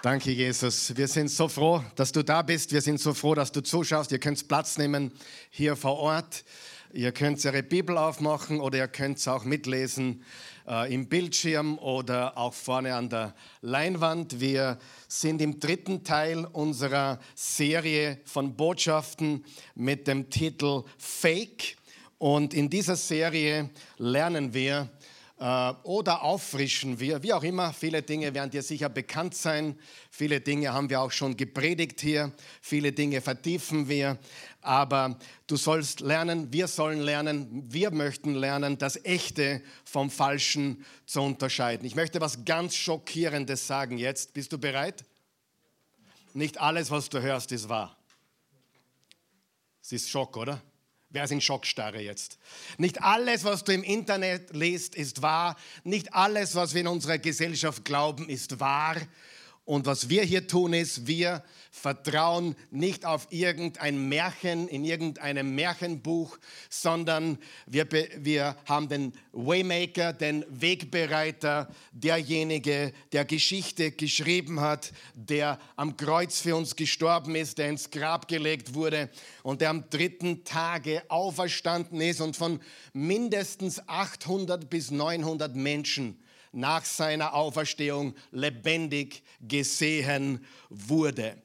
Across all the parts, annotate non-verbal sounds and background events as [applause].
Danke, Jesus. Wir sind so froh, dass du da bist. Wir sind so froh, dass du zuschaust. Ihr könnt Platz nehmen hier vor Ort. Ihr könnt eure Bibel aufmachen oder ihr könnt es auch mitlesen äh, im Bildschirm oder auch vorne an der Leinwand. Wir sind im dritten Teil unserer Serie von Botschaften mit dem Titel Fake. Und in dieser Serie lernen wir, oder auffrischen wir, wie auch immer. Viele Dinge werden dir sicher bekannt sein. Viele Dinge haben wir auch schon gepredigt hier. Viele Dinge vertiefen wir. Aber du sollst lernen, wir sollen lernen, wir möchten lernen, das Echte vom Falschen zu unterscheiden. Ich möchte was ganz Schockierendes sagen jetzt. Bist du bereit? Nicht alles, was du hörst, ist wahr. Es ist Schock, oder? Wer ist in Schockstarre jetzt? Nicht alles, was du im Internet liest, ist wahr. Nicht alles, was wir in unserer Gesellschaft glauben, ist wahr. Und was wir hier tun, ist, wir vertrauen nicht auf irgendein Märchen in irgendeinem Märchenbuch, sondern wir, wir haben den Waymaker, den Wegbereiter, derjenige, der Geschichte geschrieben hat, der am Kreuz für uns gestorben ist, der ins Grab gelegt wurde und der am dritten Tage auferstanden ist und von mindestens 800 bis 900 Menschen nach seiner Auferstehung lebendig gesehen wurde.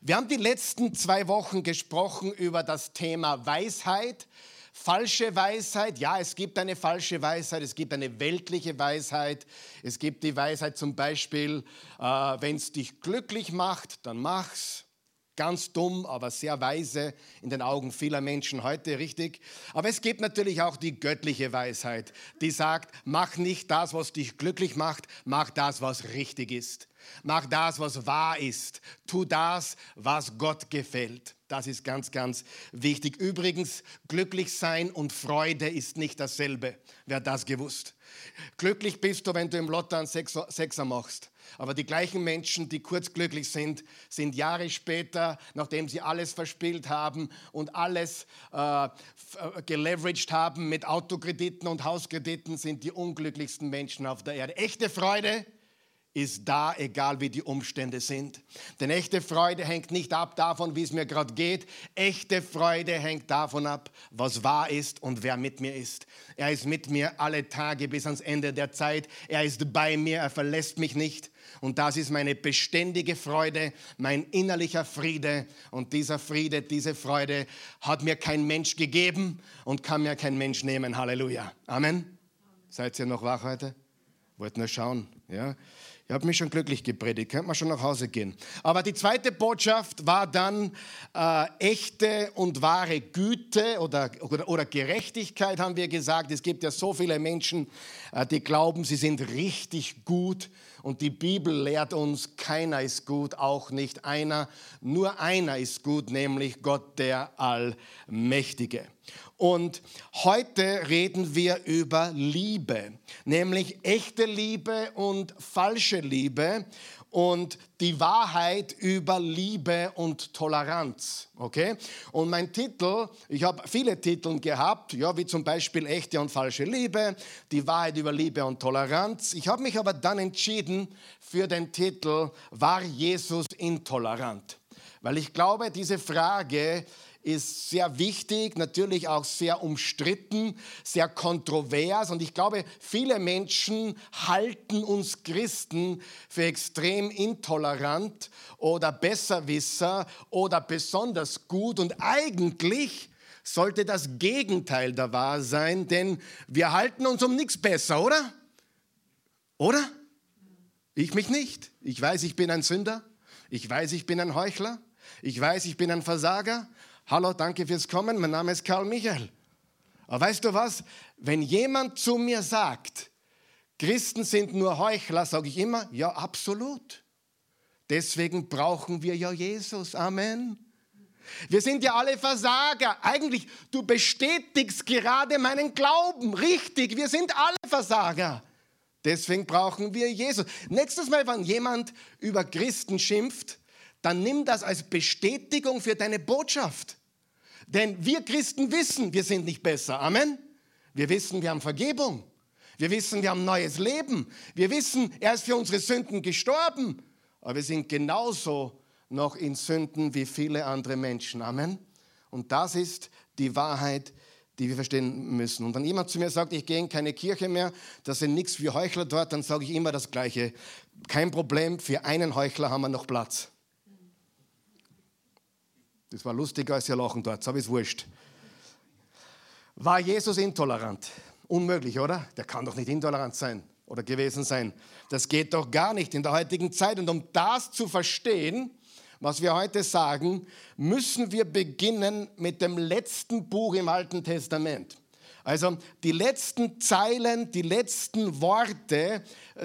Wir haben die letzten zwei Wochen gesprochen über das Thema Weisheit. Falsche Weisheit, ja, es gibt eine falsche Weisheit, es gibt eine weltliche Weisheit. Es gibt die Weisheit zum Beispiel, äh, wenn es dich glücklich macht, dann mach's. Ganz dumm, aber sehr weise in den Augen vieler Menschen heute, richtig? Aber es gibt natürlich auch die göttliche Weisheit, die sagt, mach nicht das, was dich glücklich macht, mach das, was richtig ist. Mach das, was wahr ist. Tu das, was Gott gefällt. Das ist ganz, ganz wichtig. Übrigens, glücklich sein und Freude ist nicht dasselbe. Wer hat das gewusst? Glücklich bist du, wenn du im Lotto einen Sechser machst. Aber die gleichen Menschen, die kurz glücklich sind, sind Jahre später, nachdem sie alles verspielt haben und alles äh, äh, geleveraged haben mit Autokrediten und Hauskrediten, sind die unglücklichsten Menschen auf der Erde. Echte Freude ist da, egal wie die Umstände sind. Denn echte Freude hängt nicht ab davon, wie es mir gerade geht. Echte Freude hängt davon ab, was wahr ist und wer mit mir ist. Er ist mit mir alle Tage bis ans Ende der Zeit. Er ist bei mir, er verlässt mich nicht. Und das ist meine beständige Freude, mein innerlicher Friede. Und dieser Friede, diese Freude hat mir kein Mensch gegeben und kann mir kein Mensch nehmen. Halleluja. Amen. Seid ihr noch wach heute? Wollt nur schauen, ja? Ihr habt mich schon glücklich gepredigt, könnt man schon nach Hause gehen. Aber die zweite Botschaft war dann äh, echte und wahre Güte oder, oder, oder, Gerechtigkeit, haben wir gesagt. Es gibt ja so viele Menschen, äh, die glauben, sie sind richtig gut. Und die Bibel lehrt uns, keiner ist gut, auch nicht einer. Nur einer ist gut, nämlich Gott der Allmächtige. Und heute reden wir über Liebe, nämlich echte Liebe und falsche Liebe und die Wahrheit über Liebe und Toleranz. Okay? Und mein Titel, ich habe viele Titel gehabt, ja, wie zum Beispiel echte und falsche Liebe, die Wahrheit über Liebe und Toleranz. Ich habe mich aber dann entschieden für den Titel War Jesus intolerant? Weil ich glaube, diese Frage ist sehr wichtig, natürlich auch sehr umstritten, sehr kontrovers. Und ich glaube, viele Menschen halten uns Christen für extrem intolerant oder Besserwisser oder besonders gut. Und eigentlich sollte das Gegenteil der Wahr sein, denn wir halten uns um nichts besser, oder? Oder? Ich mich nicht. Ich weiß, ich bin ein Sünder. Ich weiß, ich bin ein Heuchler. Ich weiß, ich bin ein Versager. Hallo, danke fürs Kommen, mein Name ist Karl Michael. Aber weißt du was? Wenn jemand zu mir sagt, Christen sind nur Heuchler, sage ich immer, ja, absolut. Deswegen brauchen wir ja Jesus. Amen. Wir sind ja alle Versager. Eigentlich, du bestätigst gerade meinen Glauben. Richtig, wir sind alle Versager. Deswegen brauchen wir Jesus. Nächstes Mal, wenn jemand über Christen schimpft, dann nimm das als Bestätigung für deine Botschaft. Denn wir Christen wissen, wir sind nicht besser. Amen. Wir wissen, wir haben Vergebung. Wir wissen, wir haben neues Leben. Wir wissen, er ist für unsere Sünden gestorben. aber wir sind genauso noch in Sünden wie viele andere Menschen. Amen. Und das ist die Wahrheit, die wir verstehen müssen. Und wenn jemand zu mir sagt, ich gehe in keine Kirche mehr, das sind nichts wie Heuchler dort, dann sage ich immer das Gleiche. Kein Problem, für einen Heuchler haben wir noch Platz. Das war lustiger als ihr Lachen dort, aber ist wurscht. War Jesus intolerant? Unmöglich, oder? Der kann doch nicht intolerant sein oder gewesen sein. Das geht doch gar nicht in der heutigen Zeit. Und um das zu verstehen, was wir heute sagen, müssen wir beginnen mit dem letzten Buch im Alten Testament. Also die letzten Zeilen, die letzten Worte,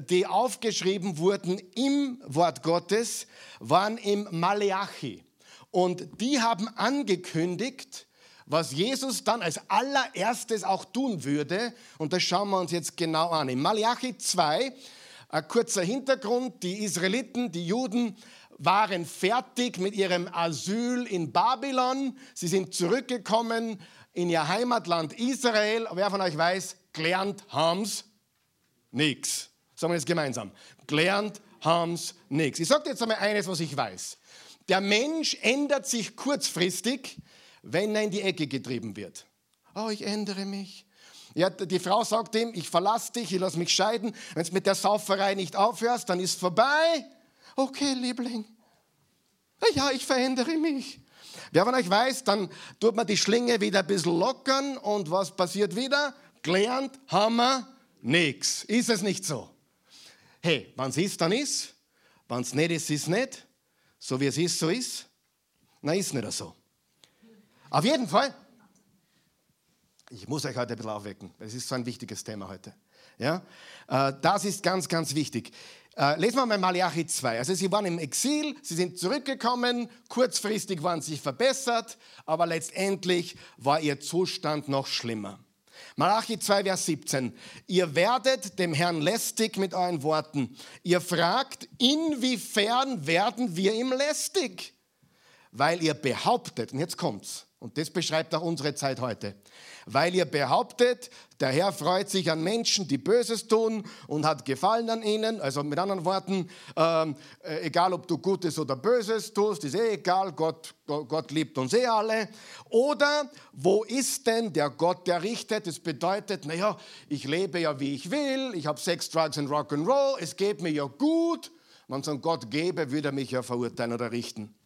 die aufgeschrieben wurden im Wort Gottes, waren im Maleachi. Und die haben angekündigt, was Jesus dann als allererstes auch tun würde. Und das schauen wir uns jetzt genau an. In Malachi 2, ein kurzer Hintergrund, die Israeliten, die Juden waren fertig mit ihrem Asyl in Babylon. Sie sind zurückgekommen in ihr Heimatland Israel. Wer von euch weiß, gelernt haben's nichts. Sagen wir jetzt gemeinsam. Gelernt haben's nichts. Ich sage jetzt einmal eines, was ich weiß. Der Mensch ändert sich kurzfristig, wenn er in die Ecke getrieben wird. Oh, ich ändere mich. Ja, die Frau sagt ihm, ich verlasse dich, ich lasse mich scheiden. Wenn du mit der Sauferei nicht aufhörst, dann ist vorbei okay, Liebling, ja, ich verändere mich. Wer von euch weiß, dann tut man die Schlinge wieder ein bisschen lockern und was passiert wieder? Gelernt haben wir nichts. Ist es nicht so? Hey, wenn es ist, dann ist. Wenn es nicht ist, ist es nicht. So wie es ist, so ist. Na, ist nicht so. Auf jeden Fall, ich muss euch heute ein bisschen aufwecken. Das ist so ein wichtiges Thema heute. Ja? Äh, das ist ganz, ganz wichtig. Äh, lesen wir mal Malachi 2. Also sie waren im Exil, sie sind zurückgekommen, kurzfristig waren sie verbessert, aber letztendlich war ihr Zustand noch schlimmer. Malachi 2, Vers 17. Ihr werdet dem Herrn lästig mit euren Worten. Ihr fragt, inwiefern werden wir ihm lästig? Weil ihr behauptet, und jetzt kommt's, und das beschreibt auch unsere Zeit heute weil ihr behauptet, der Herr freut sich an Menschen, die Böses tun und hat Gefallen an ihnen. Also mit anderen Worten, ähm, äh, egal ob du Gutes oder Böses tust, ist eh egal, Gott, Gott liebt uns eh alle. Oder wo ist denn der Gott, der richtet? Das bedeutet, naja, ich lebe ja wie ich will, ich habe Sex, Drugs und Rock'n'Roll, es geht mir ja gut. Wenn es einen Gott gäbe, würde er mich ja verurteilen oder richten.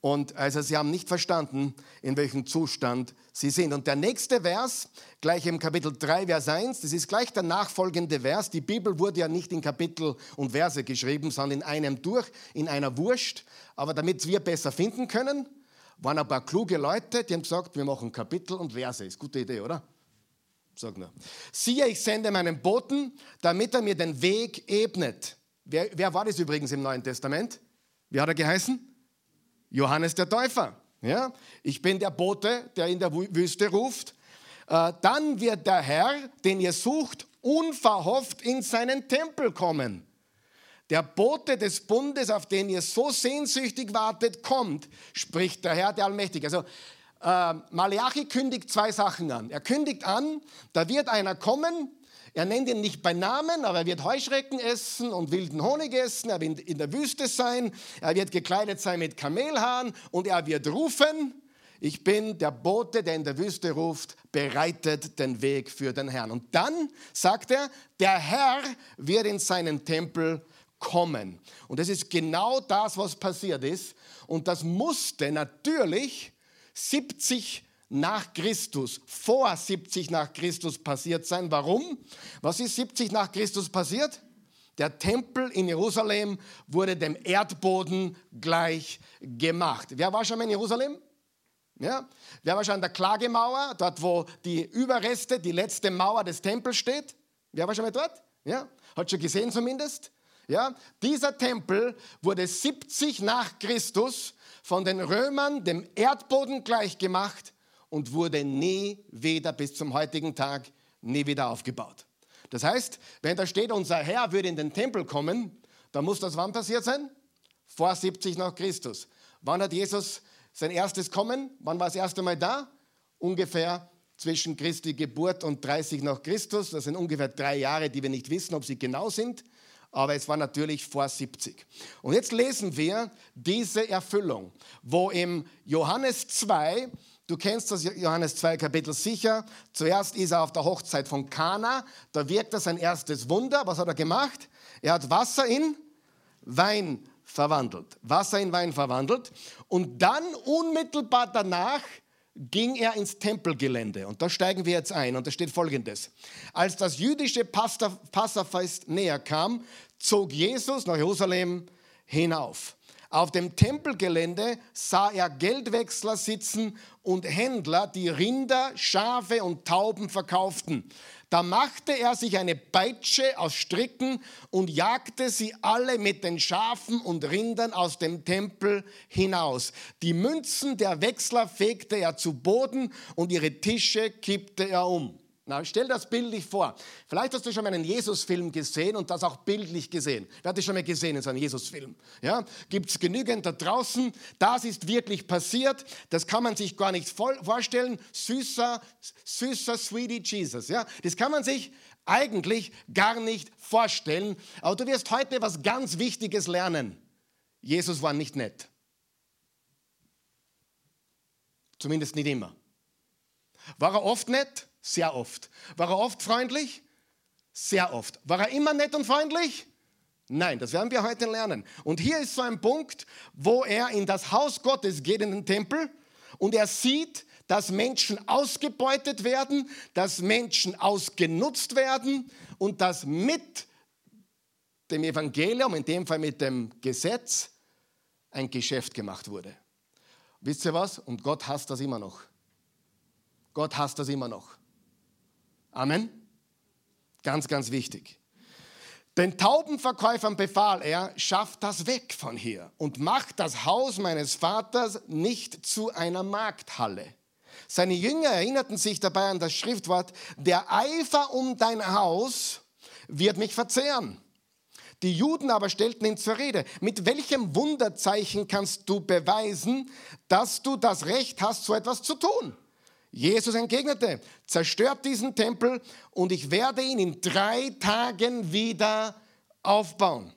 Und also sie haben nicht verstanden, in welchem Zustand sie sind. Und der nächste Vers, gleich im Kapitel 3, Vers 1, das ist gleich der nachfolgende Vers. Die Bibel wurde ja nicht in Kapitel und Verse geschrieben, sondern in einem durch, in einer Wurst. Aber damit wir besser finden können, waren ein paar kluge Leute, die haben gesagt, wir machen Kapitel und Verse. Ist eine gute Idee, oder? Sag nur. Siehe, ich sende meinen Boten, damit er mir den Weg ebnet. Wer, wer war das übrigens im Neuen Testament? Wie hat er geheißen? Johannes der Täufer. Ja? Ich bin der Bote, der in der Wüste ruft. Äh, dann wird der Herr, den ihr sucht, unverhofft in seinen Tempel kommen. Der Bote des Bundes, auf den ihr so sehnsüchtig wartet, kommt, spricht der Herr, der Allmächtige. Also äh, Malachi kündigt zwei Sachen an. Er kündigt an, da wird einer kommen, er nennt ihn nicht bei Namen, aber er wird Heuschrecken essen und wilden Honig essen. Er wird in der Wüste sein. Er wird gekleidet sein mit Kamelhaaren und er wird rufen. Ich bin der Bote, der in der Wüste ruft, bereitet den Weg für den Herrn. Und dann sagt er, der Herr wird in seinen Tempel kommen. Und das ist genau das, was passiert ist. Und das musste natürlich 70 nach Christus, vor 70 nach Christus passiert sein. Warum? Was ist 70 nach Christus passiert? Der Tempel in Jerusalem wurde dem Erdboden gleich gemacht. Wer war schon mal in Jerusalem? Ja? Wer war schon an der Klagemauer, dort wo die Überreste, die letzte Mauer des Tempels steht? Wer war schon mal dort? Ja? Hat schon gesehen zumindest? Ja? Dieser Tempel wurde 70 nach Christus von den Römern dem Erdboden gleich gemacht und wurde nie wieder bis zum heutigen Tag nie wieder aufgebaut. Das heißt, wenn da steht, unser Herr würde in den Tempel kommen, dann muss das wann passiert sein? Vor 70 nach Christus. Wann hat Jesus sein erstes Kommen? Wann war das erste Mal da? Ungefähr zwischen Christi Geburt und 30 nach Christus. Das sind ungefähr drei Jahre, die wir nicht wissen, ob sie genau sind. aber es war natürlich vor 70. Und jetzt lesen wir diese Erfüllung, wo im Johannes 2, du kennst das Johannes 2 Kapitel sicher, zuerst ist er auf der Hochzeit von Kana, da wirkt er sein erstes Wunder. Was hat er gemacht? Er hat Wasser in Wein verwandelt. Wasser in Wein verwandelt. Und dann unmittelbar danach ging er ins Tempelgelände. Und da steigen wir jetzt ein. Und da steht folgendes. Als das jüdische Passafest näher kam, zog Jesus nach Jerusalem hinauf. Auf dem Tempelgelände sah er Geldwechsler sitzen und Händler, die Rinder, Schafe und Tauben verkauften. Da machte er sich eine Peitsche aus Stricken und jagte sie alle mit den Schafen und Rindern aus dem Tempel hinaus. Die Münzen der Wechsler fegte er zu Boden und ihre Tische kippte er um. Na, stell das bildlich vor. Vielleicht hast du schon mal einen Jesus-Film gesehen und das auch bildlich gesehen. Wer hat das schon mal gesehen in so einem Jesus-Film? Ja? Gibt es genügend da draußen? Das ist wirklich passiert. Das kann man sich gar nicht vorstellen. Süßer, süßer, sweetie Jesus. Ja? Das kann man sich eigentlich gar nicht vorstellen. Aber du wirst heute was ganz Wichtiges lernen. Jesus war nicht nett. Zumindest nicht immer. War er oft nett? Sehr oft. War er oft freundlich? Sehr oft. War er immer nett und freundlich? Nein, das werden wir heute lernen. Und hier ist so ein Punkt, wo er in das Haus Gottes geht, in den Tempel, und er sieht, dass Menschen ausgebeutet werden, dass Menschen ausgenutzt werden und dass mit dem Evangelium, in dem Fall mit dem Gesetz, ein Geschäft gemacht wurde. Wisst ihr was? Und Gott hasst das immer noch. Gott hasst das immer noch. Amen. Ganz, ganz wichtig. Den Taubenverkäufern befahl er, schafft das weg von hier und macht das Haus meines Vaters nicht zu einer Markthalle. Seine Jünger erinnerten sich dabei an das Schriftwort, der Eifer um dein Haus wird mich verzehren. Die Juden aber stellten ihn zur Rede. Mit welchem Wunderzeichen kannst du beweisen, dass du das Recht hast, so etwas zu tun? Jesus entgegnete, zerstört diesen Tempel und ich werde ihn in drei Tagen wieder aufbauen.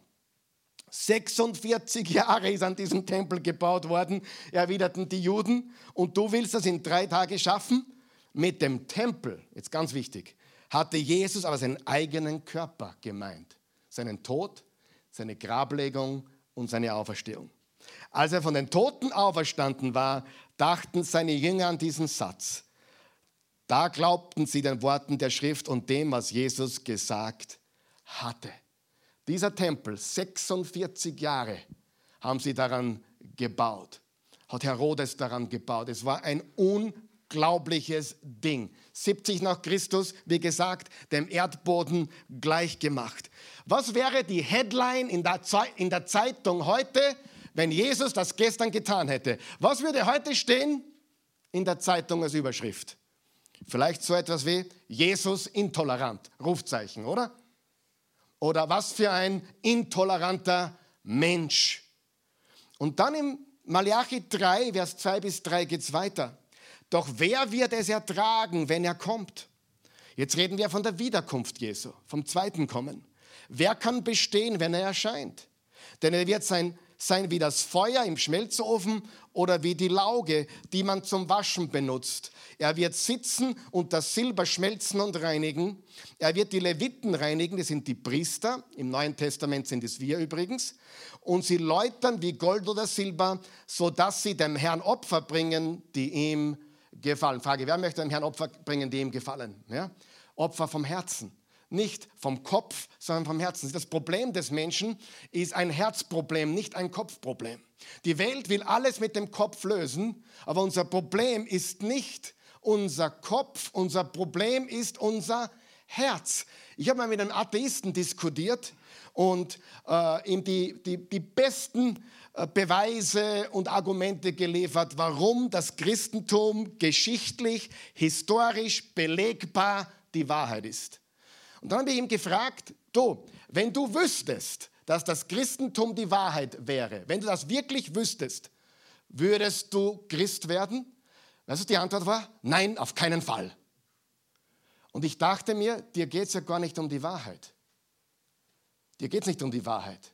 46 Jahre ist an diesem Tempel gebaut worden, erwiderten die Juden. Und du willst das in drei Tagen schaffen? Mit dem Tempel, jetzt ganz wichtig, hatte Jesus aber seinen eigenen Körper gemeint. Seinen Tod, seine Grablegung und seine Auferstehung. Als er von den Toten auferstanden war, dachten seine Jünger an diesen Satz. Da glaubten sie den Worten der Schrift und dem, was Jesus gesagt hatte. Dieser Tempel, 46 Jahre haben sie daran gebaut, hat Herodes daran gebaut. Es war ein unglaubliches Ding. 70 nach Christus, wie gesagt, dem Erdboden gleichgemacht. Was wäre die Headline in der, Zeitung heute, wenn Jesus das gestern getan hätte. Was würde heute stehen in der Zeitung als Überschrift? Vielleicht so etwas wie Jesus intolerant, Rufzeichen, oder? Oder was für ein intoleranter Mensch. Und dann im Malachi 3, Vers 2 bis 3 geht es weiter. Doch wer wird es ertragen, wenn er kommt? Jetzt reden wir von der Wiederkunft Jesu, vom zweiten Kommen. Wer kann bestehen, wenn er erscheint? Denn er wird sein sein wie das Feuer im Schmelzofen oder wie die Lauge, die man zum Waschen benutzt. Er wird sitzen und das Silber schmelzen und reinigen. Er wird die Leviten reinigen, das sind die Priester. Im Neuen Testament sind es wir übrigens. Und sie läutern wie Gold oder Silber, sodass sie dem Herrn Opfer bringen, die ihm gefallen. Frage, wer möchte dem Herrn Opfer bringen, die ihm gefallen? Ja? Opfer vom Herzen nicht vom Kopf, sondern vom Herzen. Das Problem des Menschen ist ein Herzproblem, nicht ein Kopfproblem. Die Welt will alles mit dem Kopf lösen, aber unser Problem ist nicht unser Kopf, unser Problem ist unser Herz. Ich habe mal mit einem Atheisten diskutiert und äh, ihm die, die, die besten äh, Beweise und Argumente geliefert, warum das Christentum geschichtlich, historisch belegbar die Wahrheit ist. Und dann habe ich ihm gefragt, du, wenn du wüsstest, dass das Christentum die Wahrheit wäre, wenn du das wirklich wüsstest, würdest du Christ werden? Weißt du, die Antwort war, nein, auf keinen Fall. Und ich dachte mir, dir geht es ja gar nicht um die Wahrheit. Dir geht es nicht um die Wahrheit.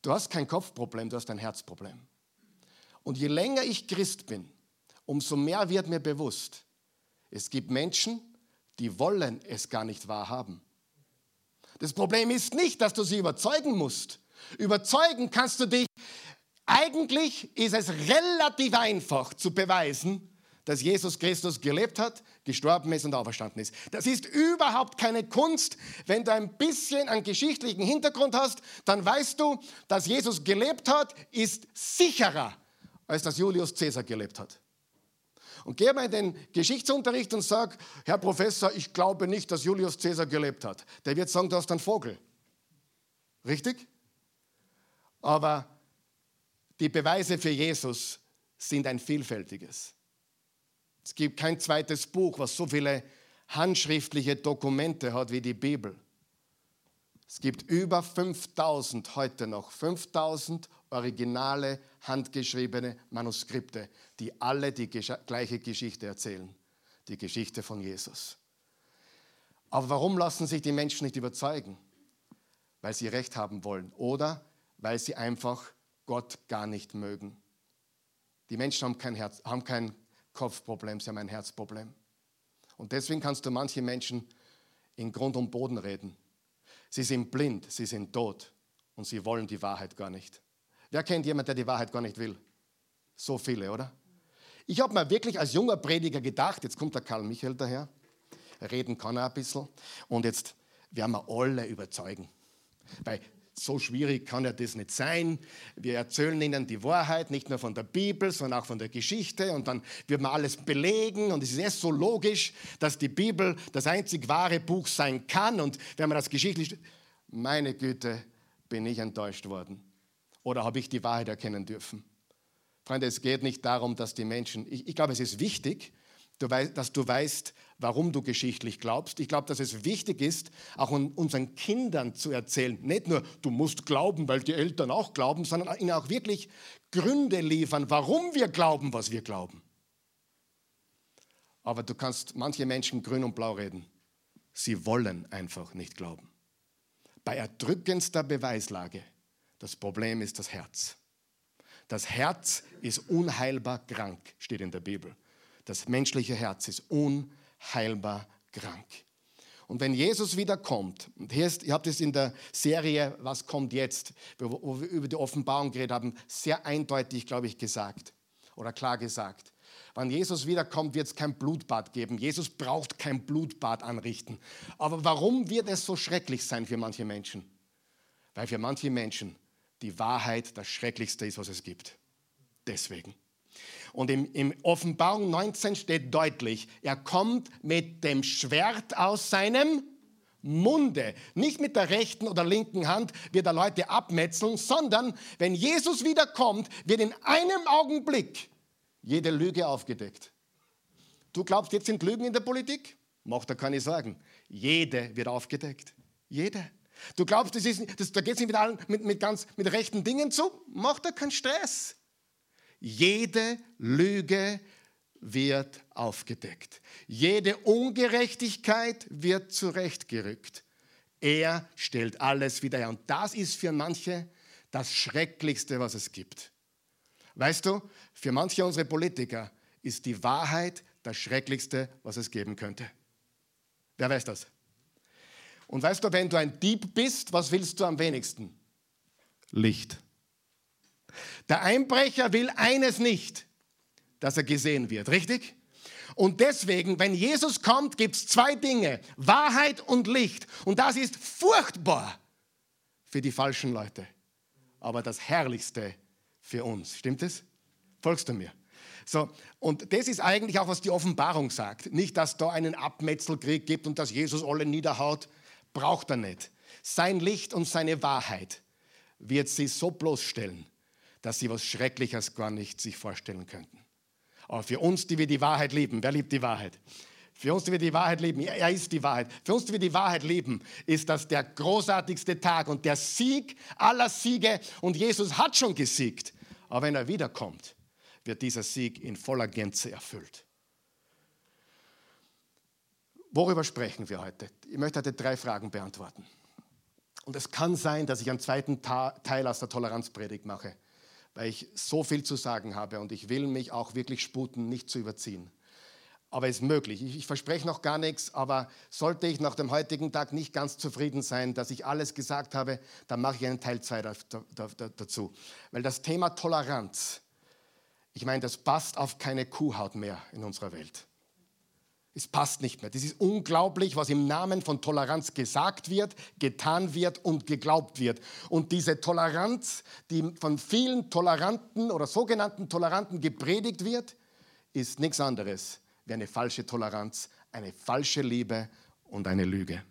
Du hast kein Kopfproblem, du hast ein Herzproblem. Und je länger ich Christ bin, umso mehr wird mir bewusst, es gibt Menschen, die wollen es gar nicht wahrhaben. Das Problem ist nicht, dass du sie überzeugen musst. Überzeugen kannst du dich. Eigentlich ist es relativ einfach zu beweisen, dass Jesus Christus gelebt hat, gestorben ist und auferstanden ist. Das ist überhaupt keine Kunst. Wenn du ein bisschen einen geschichtlichen Hintergrund hast, dann weißt du, dass Jesus gelebt hat, ist sicherer, als dass Julius Caesar gelebt hat. Und geh mal in den Geschichtsunterricht und sag, Herr Professor, ich glaube nicht, dass Julius Caesar gelebt hat. Der wird sagen, du hast einen Vogel. Richtig? Aber die Beweise für Jesus sind ein vielfältiges. Es gibt kein zweites Buch, was so viele handschriftliche Dokumente hat wie die Bibel. Es gibt über 5000 heute noch, 5000 originale, handgeschriebene Manuskripte, die alle die gleiche Geschichte erzählen, die Geschichte von Jesus. Aber warum lassen sich die Menschen nicht überzeugen? Weil sie Recht haben wollen oder weil sie einfach Gott gar nicht mögen. Die Menschen haben kein, Herz, haben kein Kopfproblem, sie haben ein Herzproblem. Und deswegen kannst du manche Menschen in Grund und Boden reden. Sie sind blind, sie sind tot und sie wollen die Wahrheit gar nicht. Wer kennt jemanden, der die Wahrheit gar nicht will? So viele, oder? Ich habe mir wirklich als junger Prediger gedacht, jetzt kommt der Karl Michael daher, reden kann er ein bisschen, und jetzt werden wir alle überzeugen. Weil so schwierig kann ja das nicht sein. Wir erzählen ihnen die Wahrheit, nicht nur von der Bibel, sondern auch von der Geschichte. Und dann wird man alles belegen. Und es ist erst so logisch, dass die Bibel das einzig wahre Buch sein kann. Und wenn man das geschichtlich. Meine Güte, bin ich enttäuscht worden. Oder habe ich die Wahrheit erkennen dürfen? Freunde, es geht nicht darum, dass die Menschen, ich, ich glaube, es ist wichtig, dass du weißt, warum du geschichtlich glaubst. Ich glaube, dass es wichtig ist, auch unseren Kindern zu erzählen, nicht nur, du musst glauben, weil die Eltern auch glauben, sondern ihnen auch wirklich Gründe liefern, warum wir glauben, was wir glauben. Aber du kannst manche Menschen grün und blau reden. Sie wollen einfach nicht glauben. Bei erdrückendster Beweislage das Problem ist das Herz. Das Herz ist unheilbar krank, steht in der Bibel. Das menschliche Herz ist unheilbar krank. Und wenn Jesus wiederkommt, und hier ist, ihr habt es in der Serie Was kommt jetzt, wo wir über die Offenbarung geredet haben, sehr eindeutig, glaube ich, gesagt oder klar gesagt. Wenn Jesus wiederkommt, wird es kein Blutbad geben. Jesus braucht kein Blutbad anrichten. Aber warum wird es so schrecklich sein für manche Menschen? Weil für manche Menschen die Wahrheit das Schrecklichste ist, was es gibt. Deswegen. Und im, im, Offenbarung 19 steht deutlich, er kommt mit dem Schwert aus seinem Munde. Nicht mit der rechten oder linken Hand wird er Leute abmetzeln, sondern wenn Jesus wiederkommt, wird in einem Augenblick jede Lüge aufgedeckt. Du glaubst, jetzt sind Lügen in der Politik? Macht er keine Sorgen. Jede wird aufgedeckt. Jede. Du glaubst, das ist, das, da geht es nicht mit, allen, mit, mit, ganz, mit rechten Dingen zu? Mach da keinen Stress. Jede Lüge wird aufgedeckt. Jede Ungerechtigkeit wird zurechtgerückt. Er stellt alles wieder her. Und das ist für manche das Schrecklichste, was es gibt. Weißt du, für manche unserer Politiker ist die Wahrheit das Schrecklichste, was es geben könnte. Wer weiß das? Und weißt du, wenn du ein Dieb bist, was willst du am wenigsten? Licht. Der Einbrecher will eines nicht, dass er gesehen wird, richtig? Und deswegen, wenn Jesus kommt, gibt es zwei Dinge, Wahrheit und Licht. Und das ist furchtbar für die falschen Leute, aber das Herrlichste für uns. Stimmt es? Folgst du mir? So, und das ist eigentlich auch, was die Offenbarung sagt. Nicht, dass da einen Abmetzelkrieg gibt und dass Jesus alle niederhaut, braucht er nicht. Sein Licht und seine Wahrheit wird sie so bloßstellen, dass sie was Schreckliches gar nicht sich vorstellen könnten. Aber für uns, die wir die Wahrheit lieben, wer liebt die Wahrheit? Für uns, die wir die Wahrheit lieben, er ist die Wahrheit. Für uns, die wir die Wahrheit lieben, ist das der großartigste Tag und der Sieg aller Siege. Und Jesus hat schon gesiegt. Aber wenn er wiederkommt, wird dieser Sieg in voller Gänze erfüllt. Worüber sprechen wir heute? Ich möchte heute drei Fragen beantworten. Und es kann sein, dass ich einen zweiten Teil aus der Toleranzpredigt mache, weil ich so viel zu sagen habe und ich will mich auch wirklich sputen, nicht zu überziehen. Aber es ist möglich. Ich, ich, verspreche noch gar nichts, aber sollte ich nach dem heutigen Tag nicht ganz zufrieden sein, dass ich alles gesagt habe, dann mache ich einen Teil 2 da, da, da, dazu. Weil das Thema Toleranz, ich meine, das passt auf keine Kuhhaut mehr in unserer Welt. Es passt nicht mehr. Das ist unglaublich, was im Namen von Toleranz gesagt wird, getan wird und geglaubt wird. Und diese Toleranz, die von vielen Toleranten oder sogenannten Toleranten gepredigt wird, ist nichts anderes wie eine falsche Toleranz, eine falsche Liebe und eine Lüge.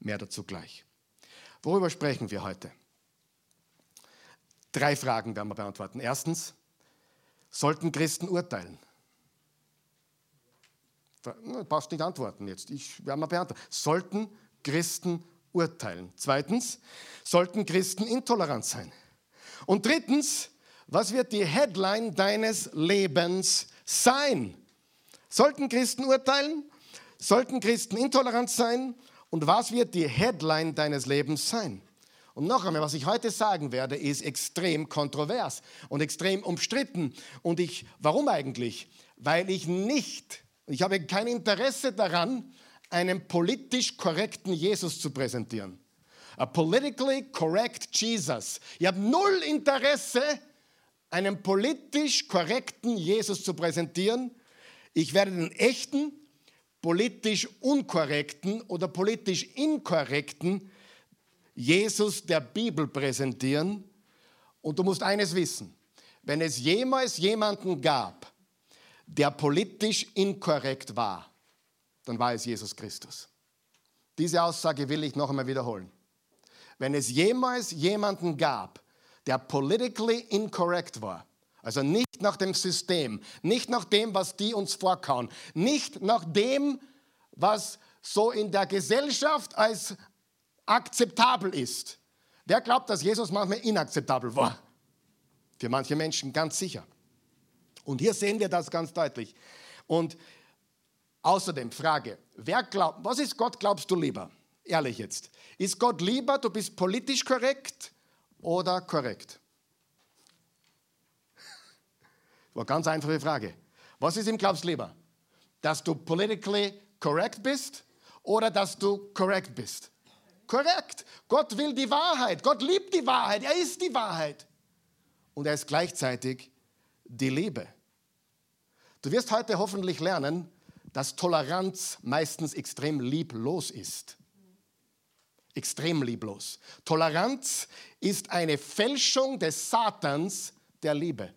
Mehr dazu gleich. Worüber sprechen wir heute? Drei Fragen werden wir beantworten. Erstens, sollten Christen urteilen? Du brauchst nicht antworten jetzt. Ich werde mal beantworten. Sollten Christen urteilen? Zweitens, sollten Christen intolerant sein? Und drittens, was wird die Headline deines Lebens sein? Sollten Christen urteilen? Sollten Christen intolerant sein? Und was wird die Headline deines Lebens sein? Und noch einmal, was ich heute sagen werde, ist extrem kontrovers und extrem umstritten. Und ich, warum eigentlich? Weil ich nicht ich habe kein Interesse daran, einen politisch korrekten Jesus zu präsentieren. A politically correct Jesus. Ich habe null Interesse, einen politisch korrekten Jesus zu präsentieren. Ich werde den echten, politisch unkorrekten oder politisch inkorrekten Jesus der Bibel präsentieren. Und du musst eines wissen, wenn es jemals jemanden gab, der politisch inkorrekt war, dann war es Jesus Christus. Diese Aussage will ich noch einmal wiederholen. Wenn es jemals jemanden gab, der politically incorrect war, also nicht nach dem System, nicht nach dem, was die uns vorkauen, nicht nach dem, was so in der Gesellschaft als akzeptabel ist. Wer glaubt, dass Jesus manchmal inakzeptabel war? Für manche Menschen ganz sicher. Und hier sehen wir das ganz deutlich. Und außerdem Frage, wer glaubt, was ist Gott, glaubst du lieber? Ehrlich jetzt. Ist Gott lieber, du bist politisch korrekt oder korrekt? [laughs] War ganz einfache Frage. Was ist ihm glaubst lieber? Dass du politically correct bist oder dass du korrekt bist? Korrekt. Gott will die Wahrheit. Gott liebt die Wahrheit. Er ist die Wahrheit. Und er ist gleichzeitig die Liebe. Du wirst heute hoffentlich lernen, dass Toleranz meistens extrem lieblos ist. Extrem lieblos. Toleranz ist eine Fälschung des Satans der Liebe.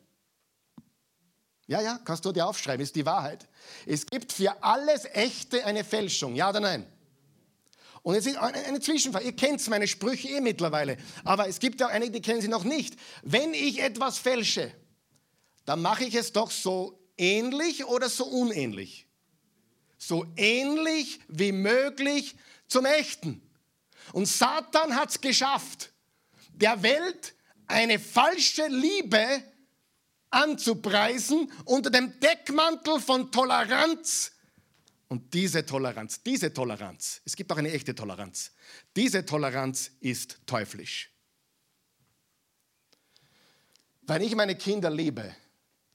Ja, ja, kannst du dir aufschreiben, ist die Wahrheit. Es gibt für alles Echte eine Fälschung, ja oder nein? Und es ist eine Zwischenfrage. Ihr kennt meine Sprüche eh mittlerweile, aber es gibt ja einige, die kennen sie noch nicht. Wenn ich etwas fälsche, dann mache ich es doch so ähnlich oder so unähnlich? So ähnlich wie möglich zum Echten. Und Satan hat es geschafft, der Welt eine falsche Liebe anzupreisen unter dem Deckmantel von Toleranz. Und diese Toleranz, diese Toleranz, es gibt auch eine echte Toleranz, diese Toleranz ist teuflisch. Wenn ich meine Kinder liebe,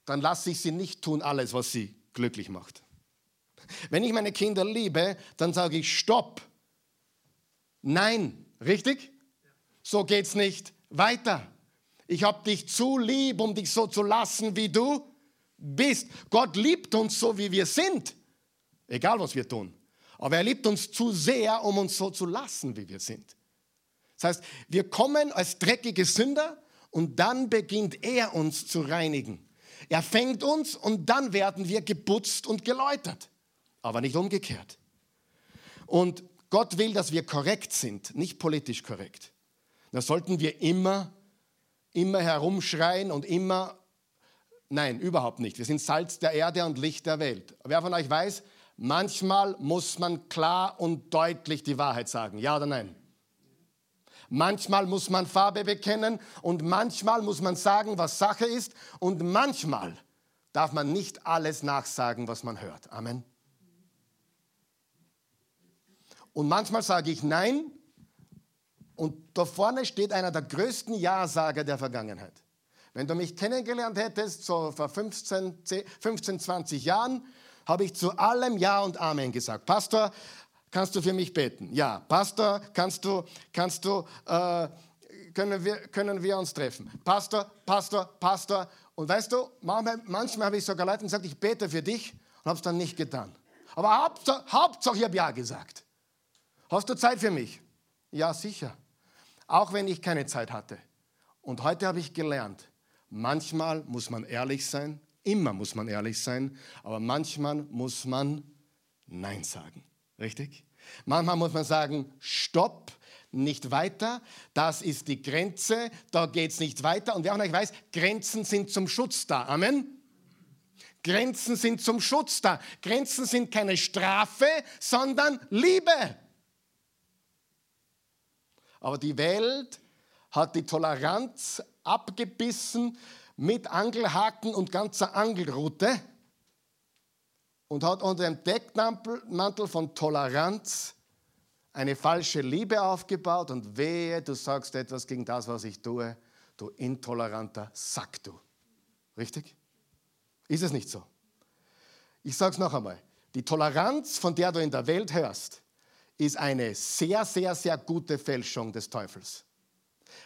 dann lasse ich sie nicht tun alles, was sie glücklich macht. Wenn ich meine Kinder liebe, dann sage ich Stopp. Nein, richtig? So geht's nicht weiter. Ich habe dich zu lieb, um dich so zu lassen, wie du bist. Gott liebt uns so, wie wir sind, egal was wir tun. Aber er liebt uns zu sehr, um uns so zu lassen, wie wir sind. Das heißt, wir kommen als dreckige Sünder und dann beginnt er uns zu reinigen. Er fängt uns und dann werden wir geputzt und geläutert, aber nicht umgekehrt. Und Gott will, dass wir korrekt sind, nicht politisch korrekt. Da sollten wir immer, immer herumschreien und immer, nein, überhaupt nicht. Wir sind Salz der Erde und Licht der Welt. Wer von euch weiß, manchmal muss man klar und deutlich die Wahrheit sagen, ja oder nein? Manchmal muss man Farbe bekennen und manchmal muss man sagen, was Sache ist und manchmal darf man nicht alles nachsagen, was man hört. Amen. Und manchmal sage ich nein Und da vorne steht einer der größten Ja-Sager der Vergangenheit. Wenn du mich kennengelernt hättest, so vor 15, 15 20 Jahren, habe ich zu allem Ja und Amen gesagt. Pastor, kannst du für mich beten? Ja. Pastor, kannst du, kannst du, äh, können, wir, können wir uns treffen? Pastor, Pastor, Pastor. Und weißt du, manchmal, manchmal habe ich sogar Leuten gesagt, ich bete für dich und habe es dann nicht getan. Aber Hauptsache, Hauptsache ich habe Ja gesagt. Hast du Zeit für mich? Ja, sicher. Auch wenn ich keine Zeit hatte. Und heute habe ich gelernt, manchmal muss man ehrlich sein, immer muss man ehrlich sein, aber manchmal muss man Nein sagen. Richtig? Manchmal muss man sagen, stopp, nicht weiter, das ist die Grenze, da geht es nicht weiter. Und wer auch noch weiß, Grenzen sind zum Schutz da. Amen. Grenzen sind zum Schutz da. Grenzen sind keine Strafe, sondern Liebe. Aber die Welt hat die Toleranz abgebissen mit Angelhaken und ganzer Angelrute und hat unter dem Deckmantel von Toleranz eine falsche Liebe aufgebaut und wehe, du sagst etwas gegen das, was ich tue, du intoleranter Sack, du. Richtig? Ist es nicht so? Ich sage es noch einmal. Die Toleranz, von der du in der Welt hörst, ist eine sehr, sehr, sehr gute Fälschung des Teufels.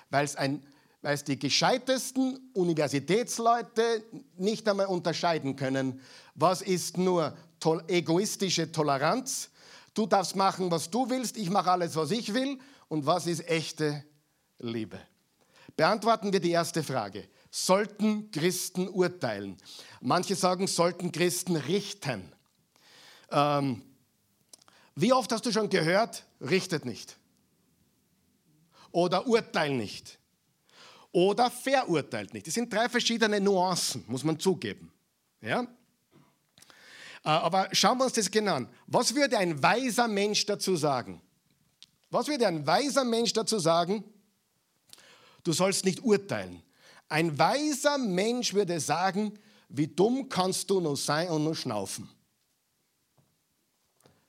Weil es ein weil es die gescheitesten Universitätsleute nicht einmal unterscheiden können, was ist nur to egoistische Toleranz, du darfst machen, was du willst, ich mache alles, was ich will, und was ist echte Liebe. Beantworten wir die erste Frage. Sollten Christen urteilen? Manche sagen, sollten Christen richten. Ähm, wie oft hast du schon gehört, richtet nicht? Oder urteil nicht? Oder verurteilt nicht? Das sind drei verschiedene Nuancen, muss man zugeben. Ja? Äh, aber schauen wir uns das genau an. Was würde ein weiser Mensch dazu sagen? Was würde ein weiser Mensch dazu sagen? Du sollst nicht urteilen. Ein weiser Mensch würde sagen, wie dumm kannst du nur sein und nur schnaufen?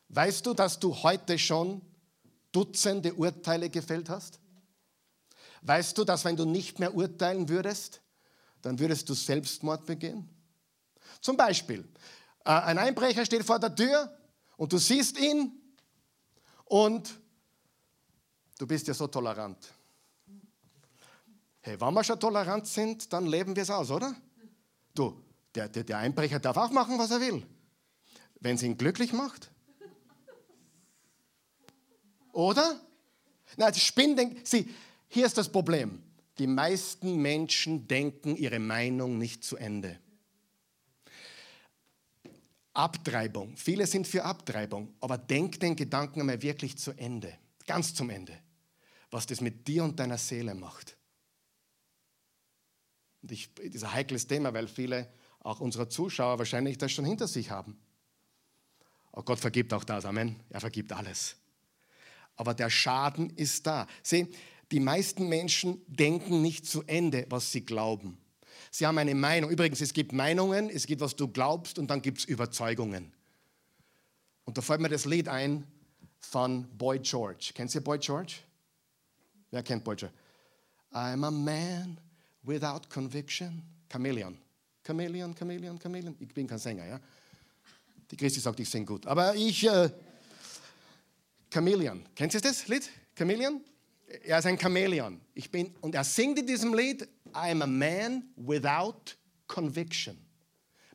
Weißt du, dass du heute schon Dutzende Urteile gefällt hast? Weißt du, dass wenn du nicht mehr urteilen würdest, dann würdest du Selbstmord begehen? Zum Beispiel, äh, ein Einbrecher steht vor der Tür und du siehst ihn und du bist ja so tolerant. Hey, wenn wir schon tolerant sind, dann leben wir es aus, oder? Du, der, der, der Einbrecher darf auch machen, was er will, wenn es ihn glücklich macht. Oder? Na, das Spinnen, sie, hier ist das Problem. Die meisten Menschen denken ihre Meinung nicht zu Ende. Abtreibung. Viele sind für Abtreibung, aber denk den Gedanken einmal wirklich zu Ende, ganz zum Ende, was das mit dir und deiner Seele macht. Und ich, das ist ein heikles Thema, weil viele, auch unserer Zuschauer, wahrscheinlich das schon hinter sich haben. Aber Gott vergibt auch das, Amen. Er vergibt alles aber der Schaden ist da. Sieh, die meisten Menschen denken nicht zu Ende, was sie glauben. Sie haben eine Meinung. Übrigens, es gibt Meinungen, es gibt, was du glaubst und dann gibt es Überzeugungen. Und da fällt mir das Lied ein von Boy George. Kennt ihr Boy George? Wer kennt Boy George? I'm a man without conviction. Chameleon. Chameleon, Chameleon, Chameleon. Ich bin kein Sänger, ja. Die Christi sagt, ich singe gut. Aber ich, äh, Chameleon. Kennt ihr das Lied? Chameleon? Er ist ein Chameleon. Ich bin, und er singt in diesem Lied, I am a man without conviction.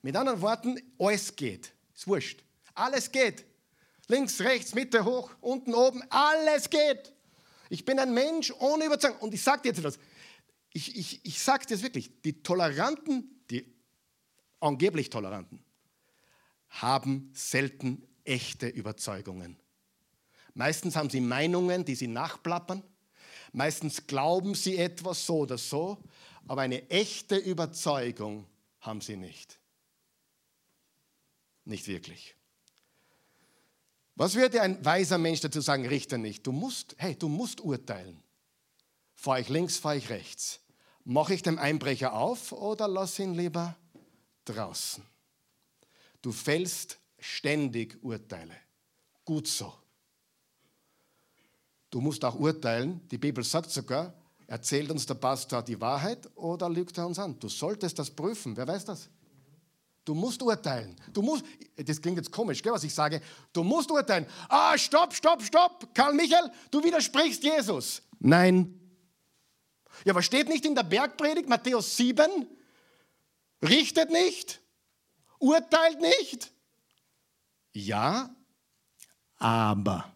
Mit anderen Worten, alles geht. Ist wurscht. Alles geht. Links, rechts, Mitte, hoch, unten, oben, alles geht. Ich bin ein Mensch ohne Überzeugung. Und ich sage dir jetzt etwas. Ich, ich, ich sage dir wirklich, die Toleranten, die angeblich Toleranten, haben selten echte Überzeugungen. Meistens haben sie Meinungen, die sie nachplappern. Meistens glauben sie etwas so oder so, aber eine echte Überzeugung haben sie nicht. Nicht wirklich. Was würde ein weiser Mensch dazu sagen, Richter nicht? Du musst, hey, du musst urteilen. Fahre ich links, fahre ich rechts. Mache ich dem Einbrecher auf oder lass ihn lieber draußen? Du fällst ständig Urteile. Gut so. Du musst auch urteilen. Die Bibel sagt sogar, erzählt uns der Pastor die Wahrheit oder lügt er uns an? Du solltest das prüfen. Wer weiß das? Du musst urteilen. Du musst, das klingt jetzt komisch, gell, was ich sage. Du musst urteilen. Ah, stopp, stopp, stopp. Karl Michael, du widersprichst Jesus. Nein. Ja, was steht nicht in der Bergpredigt, Matthäus 7? Richtet nicht, urteilt nicht. Ja, aber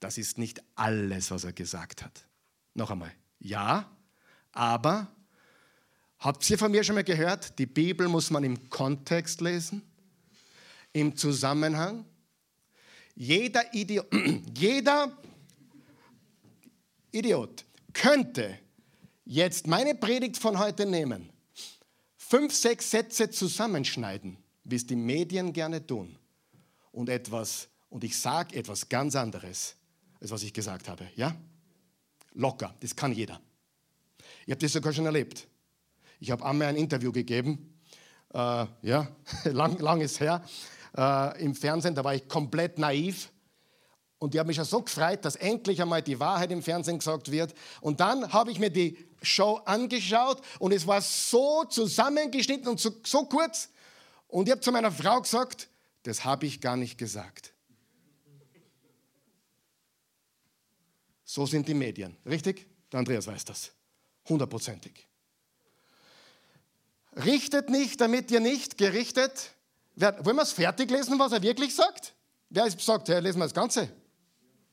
das ist nicht alles, was er gesagt hat. Noch einmal. Ja, aber Habt ihr von mir schon mal gehört, die Bibel muss man im Kontext lesen, im Zusammenhang. Jeder Idiot, [clears throat] jeder Idiot könnte jetzt meine Predigt von heute nehmen, fünf, sechs Sätze zusammenschneiden, wie es die Medien gerne tun, und etwas, und ich sage etwas ganz anderes, als was ich gesagt habe. Ja? Locker, das kann jeder. Ihr habt das sogar schon erlebt. Ich habe einmal ein Interview gegeben, äh, ja, [laughs] lang, lang ist her, äh, im Fernsehen, da war ich komplett naiv. Und die haben mich schon so gefreut, dass endlich einmal die Wahrheit im Fernsehen gesagt wird. Und dann habe ich mir die Show angeschaut und es war so zusammengeschnitten und so, so kurz. Und ich habe zu meiner Frau gesagt, das habe ich gar nicht gesagt. So sind die Medien, richtig? Der Andreas weiß das. Hundertprozentig. Richtet nicht, damit ihr nicht gerichtet werdet. Wollen wir es fertig lesen, was er wirklich sagt? Wer sagt, Herr, lesen wir das Ganze?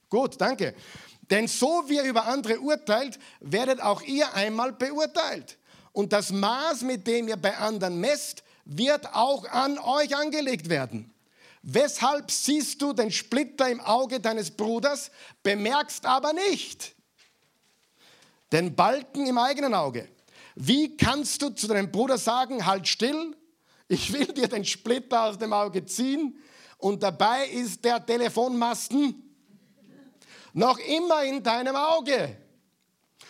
Gut, danke. Denn so wie ihr über andere urteilt, werdet auch ihr einmal beurteilt. Und das Maß, mit dem ihr bei anderen messt, wird auch an euch angelegt werden. Weshalb siehst du den Splitter im Auge deines Bruders, bemerkst aber nicht den Balken im eigenen Auge? Wie kannst du zu deinem Bruder sagen, halt still, ich will dir den Splitter aus dem Auge ziehen und dabei ist der Telefonmasten noch immer in deinem Auge.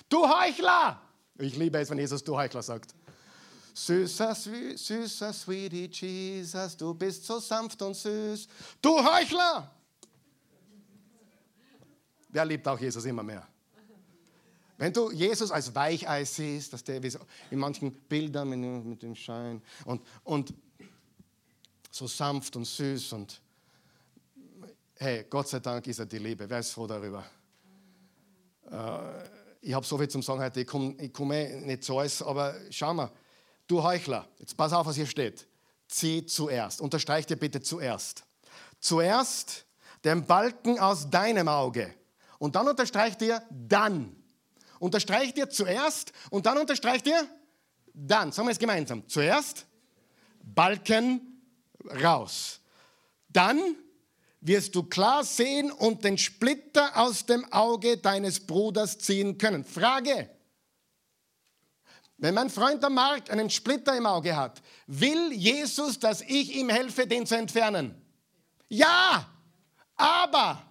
Du Heuchler! Ich liebe es, wenn Jesus du Heuchler sagt. Süßer, süßer, sweetie Jesus, du bist so sanft und süß. Du Heuchler! Wer liebt auch Jesus immer mehr? Wenn du Jesus als Weichei siehst, dass der in manchen Bildern mit, mit dem Schein und, und so sanft und süß und hey, Gott sei Dank ist er die Liebe. Wer ist froh darüber? Äh, ich habe so viel zum Sagen heute, ich komme komm eh nicht zu alles, aber schau mal, du Heuchler, jetzt pass auf, was hier steht. Zieh zuerst. Unterstreich dir bitte zuerst. Zuerst den Balken aus deinem Auge. Und dann unterstreich dir dann Unterstreicht ihr zuerst und dann unterstreicht ihr dann. Sagen wir es gemeinsam. Zuerst Balken raus. Dann wirst du klar sehen und den Splitter aus dem Auge deines Bruders ziehen können. Frage. Wenn mein Freund der Mark einen Splitter im Auge hat, will Jesus, dass ich ihm helfe, den zu entfernen? Ja, aber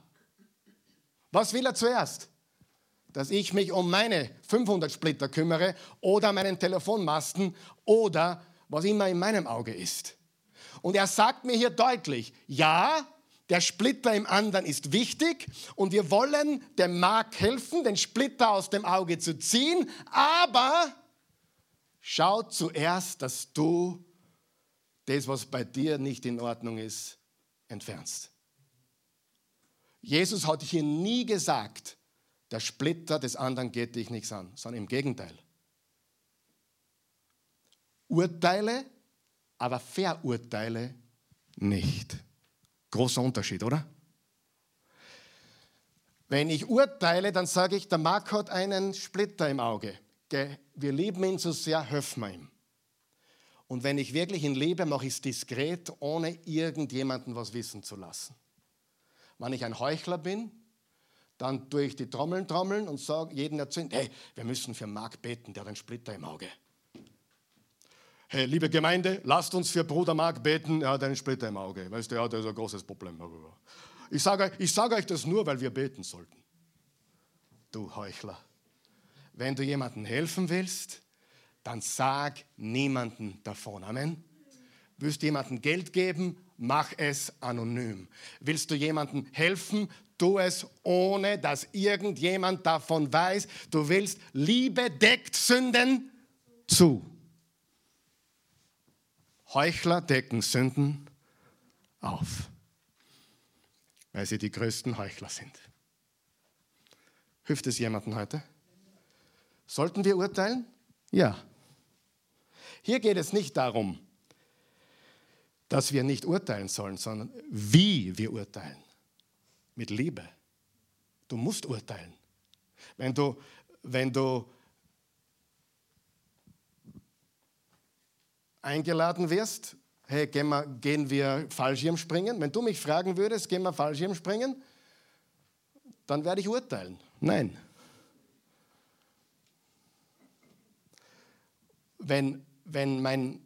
was will er zuerst? dass ich mich um meine 500 Splitter kümmere oder meinen Telefonmasten oder was immer in meinem Auge ist. Und er sagt mir hier deutlich, ja, der Splitter im anderen ist wichtig und wir wollen dem Mark helfen, den Splitter aus dem Auge zu ziehen, aber schau zuerst, dass du das, was bei dir nicht in Ordnung ist, entfernst. Jesus hat hier nie gesagt, der Splitter des anderen geht dich nichts an, sondern im Gegenteil. Urteile, aber verurteile nicht. Großer Unterschied, oder? Wenn ich urteile, dann sage ich, der Mark hat einen Splitter im Auge. Wir lieben ihn so sehr, helfen wir ihm. Und wenn ich wirklich ihn liebe, mache ich es diskret, ohne irgendjemanden was wissen zu lassen. Wenn ich ein Heuchler bin, dann tue ich die Trommeln trommeln und sage jeden erzählen, hey, wir müssen für Mark beten, der hat einen Splitter im Auge. Hey, liebe Gemeinde, lasst uns für Bruder Mark beten, er hat einen Splitter im Auge. Weißt du, er hat also ein großes Problem. Ich sage, ich sage euch das nur, weil wir beten sollten. Du Heuchler. Wenn du jemandem helfen willst, dann sag niemanden davon. Amen. Willst du jemandem Geld geben, mach es anonym. Willst du jemandem helfen, tu es, ohne dass irgendjemand davon weiß. Du willst, Liebe deckt Sünden zu. Heuchler decken Sünden auf, weil sie die größten Heuchler sind. Hilft es jemandem heute? Sollten wir urteilen? Ja. Hier geht es nicht darum, dass wir nicht urteilen sollen, sondern wie wir urteilen. Mit Liebe. Du musst urteilen. Wenn du, wenn du eingeladen wirst, hey, gehen wir, gehen wir Fallschirmspringen? Wenn du mich fragen würdest, gehen wir Fallschirmspringen, dann werde ich urteilen. Nein. Wenn, wenn mein,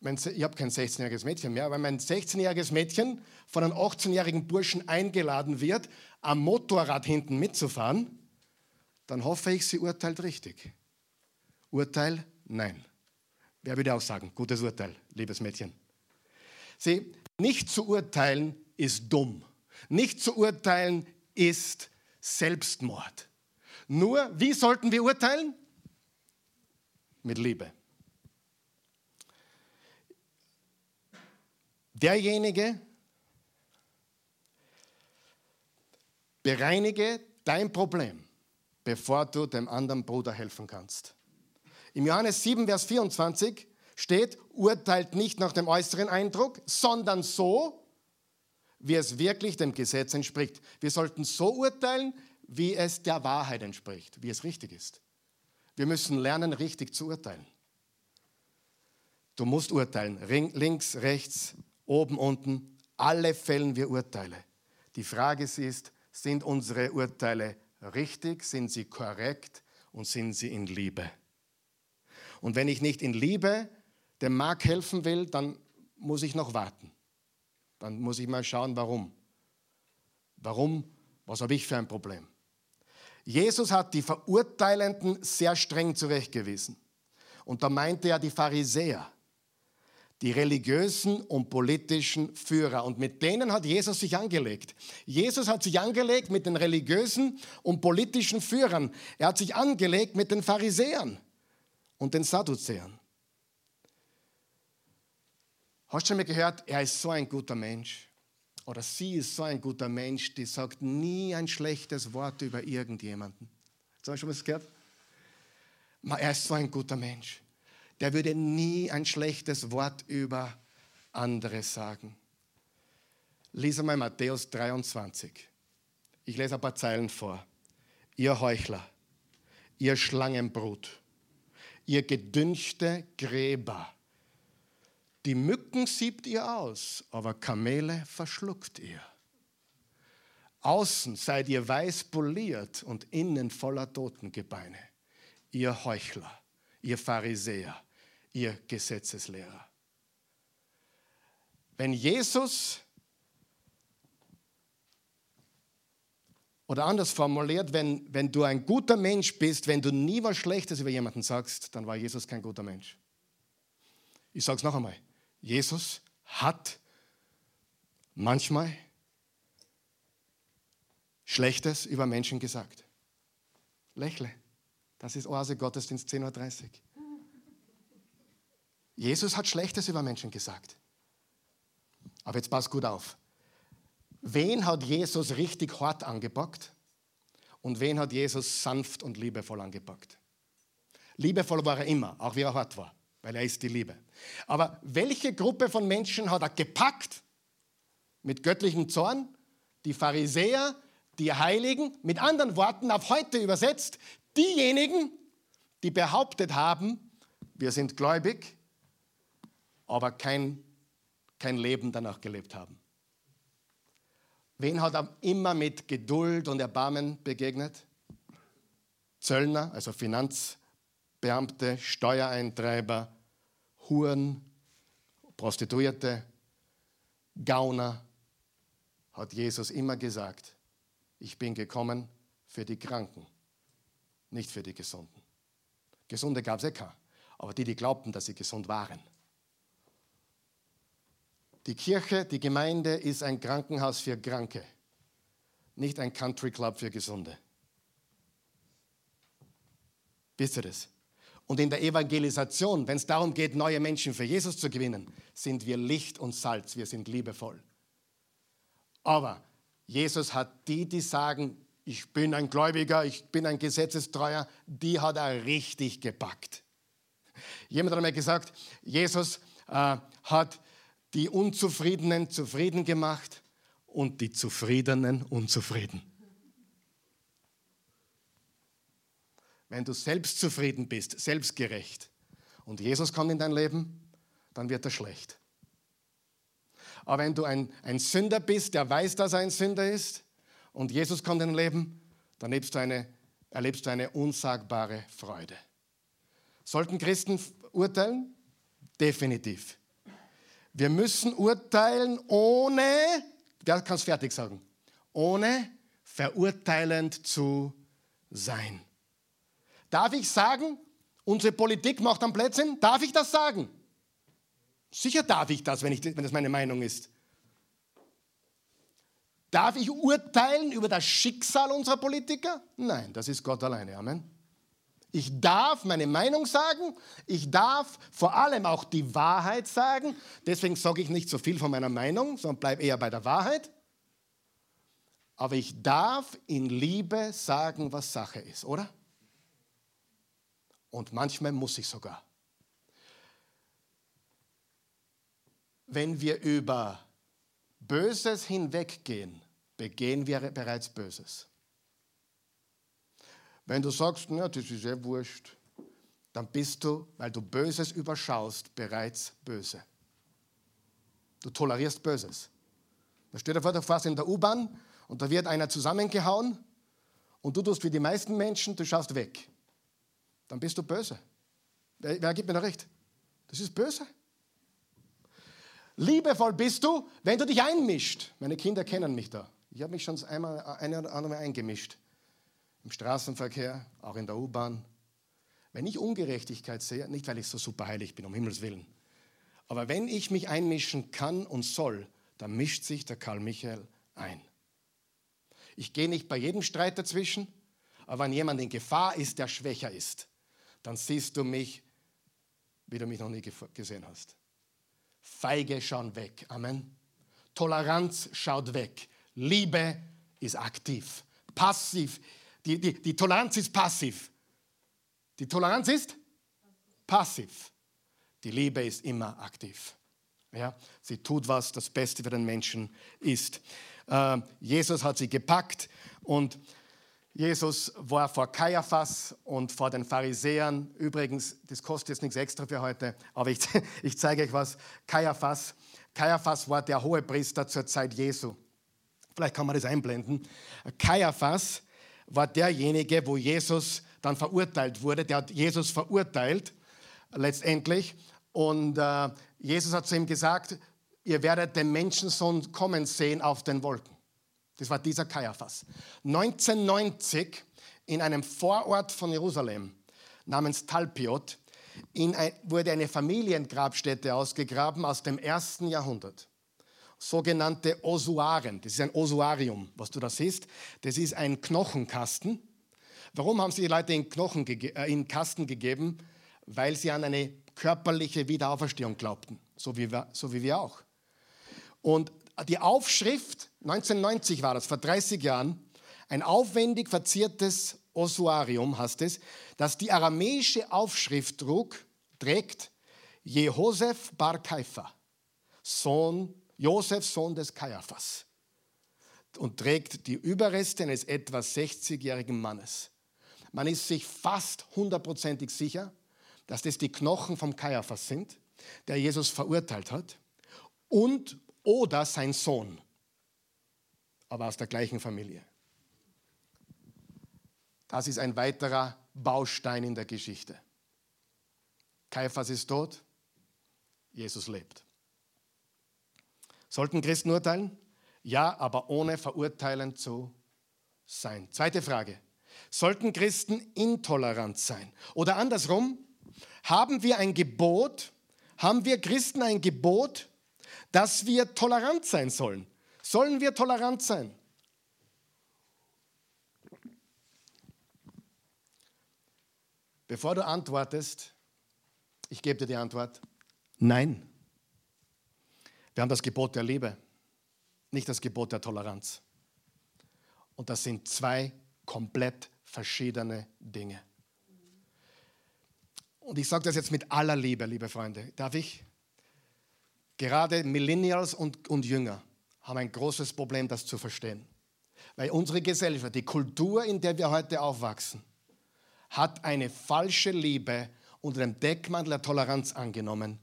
mein ich habe kein 16-jähriges Mädchen mehr, aber mein 16-jähriges Mädchen von einem 18-jährigen Burschen eingeladen wird, am Motorrad hinten mitzufahren, dann hoffe ich, sie urteilt richtig. Urteil? Nein. Wer würde auch sagen, gutes Urteil, liebes Mädchen. Sieh, nicht zu urteilen ist dumm. Nicht zu urteilen ist Selbstmord. Nur, wie sollten wir urteilen? Mit Liebe. Derjenige, bereinige dein Problem, bevor du dem anderen Bruder helfen kannst. Im Johannes 7, Vers 24 steht, urteilt nicht nach dem äußeren Eindruck, sondern so, wie es wirklich dem Gesetz entspricht. Wir sollten so urteilen, wie es der Wahrheit entspricht, wie es richtig ist. Wir müssen lernen, richtig zu urteilen. Du musst urteilen, links, rechts, oben, unten, alle fällen wir Urteile. Die Frage ist, sind unsere Urteile richtig, sind sie korrekt und sind sie in Liebe? Und wenn ich nicht in Liebe dem Mark helfen will, dann muss ich noch warten. Dann muss ich mal schauen, warum. Warum? Was habe ich für ein Problem? Jesus hat die Verurteilenden sehr streng zurechtgewiesen. Und da meinte er die Pharisäer, die religiösen und politischen Führer. Und mit denen hat Jesus sich angelegt. Jesus hat sich angelegt mit den religiösen und politischen Führern. Er hat sich angelegt mit den Pharisäern und den Sadduzäern. Hast du schon mal gehört, er ist so ein guter Mensch? Oder sie ist so ein guter Mensch, die sagt nie ein schlechtes Wort über irgendjemanden. Hast du schon was gehört? Er ist so ein guter Mensch. Der würde nie ein schlechtes Wort über andere sagen. Lies einmal Matthäus 23. Ich lese ein paar Zeilen vor. Ihr Heuchler, ihr Schlangenbrut ihr gedünchte Gräber. Die Mücken siebt ihr aus, aber Kamele verschluckt ihr. Außen seid ihr weiß poliert und innen voller Totengebeine. Ihr Heuchler, ihr Pharisäer, ihr Gesetzeslehrer. Wenn Jesus Oder anders formuliert, wenn, wenn du ein guter Mensch bist, wenn du nie was Schlechtes über jemanden sagst, dann war Jesus kein guter Mensch. Ich sage es noch einmal. Jesus hat manchmal Schlechtes über Menschen gesagt. Lächle. Das ist Oase Gottesdienst 10.30 Uhr. Jesus hat Schlechtes über Menschen gesagt. Aber jetzt pass gut auf. Wen hat Jesus richtig hart angepackt und wen hat Jesus sanft und liebevoll angepackt? Liebevoll war er immer, auch wie er hart war, weil er ist die Liebe. Aber welche Gruppe von Menschen hat er gepackt mit göttlichem Zorn? Die Pharisäer, die Heiligen, mit anderen Worten auf heute übersetzt, diejenigen, die behauptet haben, wir sind gläubig, aber kein, kein Leben danach gelebt haben. Wen hat er immer mit Geduld und Erbarmen begegnet? Zöllner, also Finanzbeamte, Steuereintreiber, Huren, Prostituierte, Gauner, hat Jesus immer gesagt, ich bin gekommen für die Kranken, nicht für die Gesunden. Gesunde gab es eh keine, aber die, die glaubten, dass sie gesund waren. Die Kirche, die Gemeinde ist ein Krankenhaus für Kranke. nicht ein Country Club für Gesunde. Wisst ihr das? Und in der Evangelisation, wenn es darum geht, neue Menschen für Jesus zu gewinnen, sind wir Licht und Salz, wir sind liebevoll. Aber Jesus hat die, die sagen, ich bin ein Gläubiger, ich bin ein Gesetzestreuer, die hat er richtig gepackt. Jemand hat mir gesagt, Jesus äh, hat die Unzufriedenen zufrieden gemacht und die Zufriedenen unzufrieden. Wenn du selbstzufrieden bist, selbstgerecht und Jesus kommt in dein Leben, dann wird er schlecht. Aber wenn du ein, ein Sünder bist, der weiß, dass er ein Sünder ist, und Jesus kommt in dein Leben, dann erlebst du eine, erlebst du eine unsagbare Freude. Sollten Christen urteilen? Definitiv. Wir müssen urteilen ohne, wer kann es fertig sagen, ohne verurteilend zu sein. Darf ich sagen, unsere Politik macht am Blödsinn? Darf ich das sagen? Sicher darf ich das, wenn, ich, wenn das meine Meinung ist. Darf ich urteilen über das Schicksal unserer Politiker? Nein, das ist Gott alleine. Amen. Ich darf meine Meinung sagen, ich darf vor allem auch die Wahrheit sagen. Deswegen sage ich nicht so viel von meiner Meinung, sondern bleibe eher bei der Wahrheit. Aber ich darf in Liebe sagen, was Sache ist, oder? Und manchmal muss ich sogar. Wenn wir über Böses hinweggehen, begehen wir bereits Böses. Wenn du sagst, na, das ist ja wurscht, dann bist du, weil du Böses überschaust, bereits böse. Du tolerierst Böses. Da steht vor, du fährst in der U-Bahn und da wird einer zusammengehauen und du tust wie die meisten Menschen, du schaust weg. Dann bist du böse. Wer, wer gibt mir da recht? Das ist böse. Liebevoll bist du, wenn du dich einmischt. Meine Kinder kennen mich da. Ich habe mich schon einmal eine oder andere eingemischt. Im Straßenverkehr, auch in der U-Bahn. Wenn ich Ungerechtigkeit sehe, nicht weil ich so super heilig bin, um Himmels Willen, aber wenn ich mich einmischen kann und soll, dann mischt sich der Karl Michael ein. Ich gehe nicht bei jedem Streit dazwischen, aber wenn jemand in Gefahr ist, der schwächer ist, dann siehst du mich, wie du mich noch nie gesehen hast. Feige schauen weg. Amen. Toleranz schaut weg. Liebe ist aktiv. Passiv. Die, die, die Toleranz ist passiv. Die Toleranz ist passiv. Die Liebe ist immer aktiv. Ja, sie tut was, das Beste für den Menschen ist. Äh, Jesus hat sie gepackt und Jesus war vor Kaiaphas und vor den Pharisäern. Übrigens, das kostet jetzt nichts extra für heute, aber ich, [laughs] ich zeige euch was. Kaiaphas, Kaiaphas war der hohe Priester zur Zeit Jesu. Vielleicht kann man das einblenden. Kaiaphas war derjenige, wo Jesus dann verurteilt wurde. Der hat Jesus verurteilt, letztendlich. Und äh, Jesus hat zu ihm gesagt, ihr werdet den Menschensohn kommen sehen auf den Wolken. Das war dieser Kaiaphas. 1990 in einem Vorort von Jerusalem namens Talpiot ein, wurde eine Familiengrabstätte ausgegraben aus dem ersten Jahrhundert sogenannte Osuaren. Das ist ein Osuarium, was du da siehst. Das ist ein Knochenkasten. Warum haben sie die Leute in, Knochen äh, in Kasten gegeben? Weil sie an eine körperliche Wiederauferstehung glaubten, so wie, wir, so wie wir auch. Und die Aufschrift, 1990 war das, vor 30 Jahren, ein aufwendig verziertes Osuarium heißt es, das die aramäische Aufschrift trug, trägt Jehosef Bar Kaifa, Sohn Josef, Sohn des Kaiaphas, und trägt die Überreste eines etwa 60-jährigen Mannes. Man ist sich fast hundertprozentig sicher, dass das die Knochen vom Kaiaphas sind, der Jesus verurteilt hat, und oder sein Sohn, aber aus der gleichen Familie. Das ist ein weiterer Baustein in der Geschichte. Kaiaphas ist tot, Jesus lebt. Sollten Christen urteilen? Ja, aber ohne verurteilend zu sein. Zweite Frage. Sollten Christen intolerant sein? Oder andersrum, haben wir ein Gebot, haben wir Christen ein Gebot, dass wir tolerant sein sollen. Sollen wir tolerant sein? Bevor du antwortest, ich gebe dir die Antwort, nein. Wir haben das Gebot der Liebe, nicht das Gebot der Toleranz. Und das sind zwei komplett verschiedene Dinge. Und ich sage das jetzt mit aller Liebe, liebe Freunde. Darf ich? Gerade Millennials und, und Jünger haben ein großes Problem, das zu verstehen. Weil unsere Gesellschaft, die Kultur, in der wir heute aufwachsen, hat eine falsche Liebe unter dem Deckmantel der Toleranz angenommen,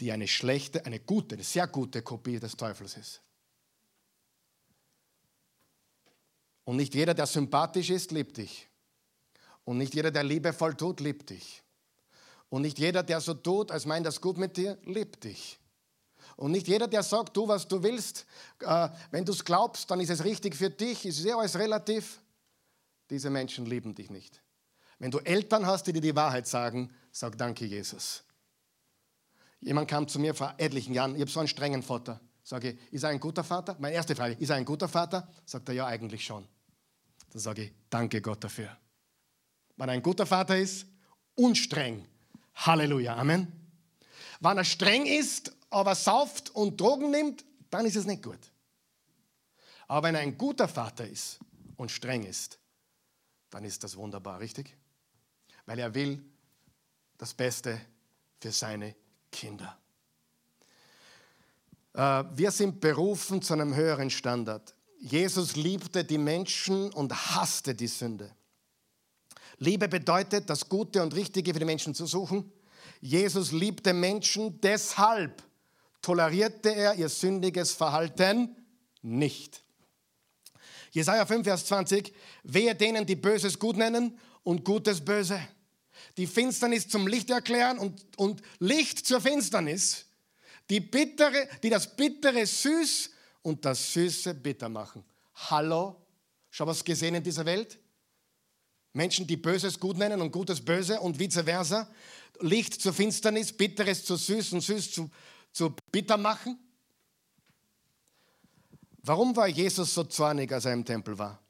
die eine schlechte, eine gute, eine sehr gute Kopie des Teufels ist. Und nicht jeder, der sympathisch ist, liebt dich. Und nicht jeder, der liebevoll tut, liebt dich. Und nicht jeder, der so tut, als meint das gut mit dir, liebt dich. Und nicht jeder, der sagt, tu, was du willst, äh, wenn du es glaubst, dann ist es richtig für dich, ist ja alles relativ. Diese Menschen lieben dich nicht. Wenn du Eltern hast, die dir die Wahrheit sagen, sag danke, Jesus. Jemand kam zu mir vor etlichen Jahren, ich habe so einen strengen Vater. Sage ich, ist er ein guter Vater? Meine erste Frage, ist er ein guter Vater? Sagt er, ja, eigentlich schon. Dann sage ich, danke Gott dafür. Wenn er ein guter Vater ist, unstreng. Halleluja, Amen. Wenn er streng ist aber sauft und Drogen nimmt, dann ist es nicht gut. Aber wenn er ein guter Vater ist und streng ist, dann ist das wunderbar, richtig? Weil er will das Beste für seine Kinder. Äh, wir sind berufen zu einem höheren Standard. Jesus liebte die Menschen und hasste die Sünde. Liebe bedeutet, das Gute und Richtige für die Menschen zu suchen. Jesus liebte Menschen, deshalb tolerierte er ihr sündiges Verhalten nicht. Jesaja 5, Vers 20, wehe denen, die Böses gut nennen und Gutes böse. Die Finsternis zum Licht erklären und, und Licht zur Finsternis. Die, bittere, die das Bittere süß und das Süße bitter machen. Hallo? Schau was gesehen in dieser Welt? Menschen, die Böses gut nennen und Gutes böse und vice versa. Licht zur Finsternis, Bitteres zu süß und süß zu, zu bitter machen? Warum war Jesus so zornig, als er im Tempel war?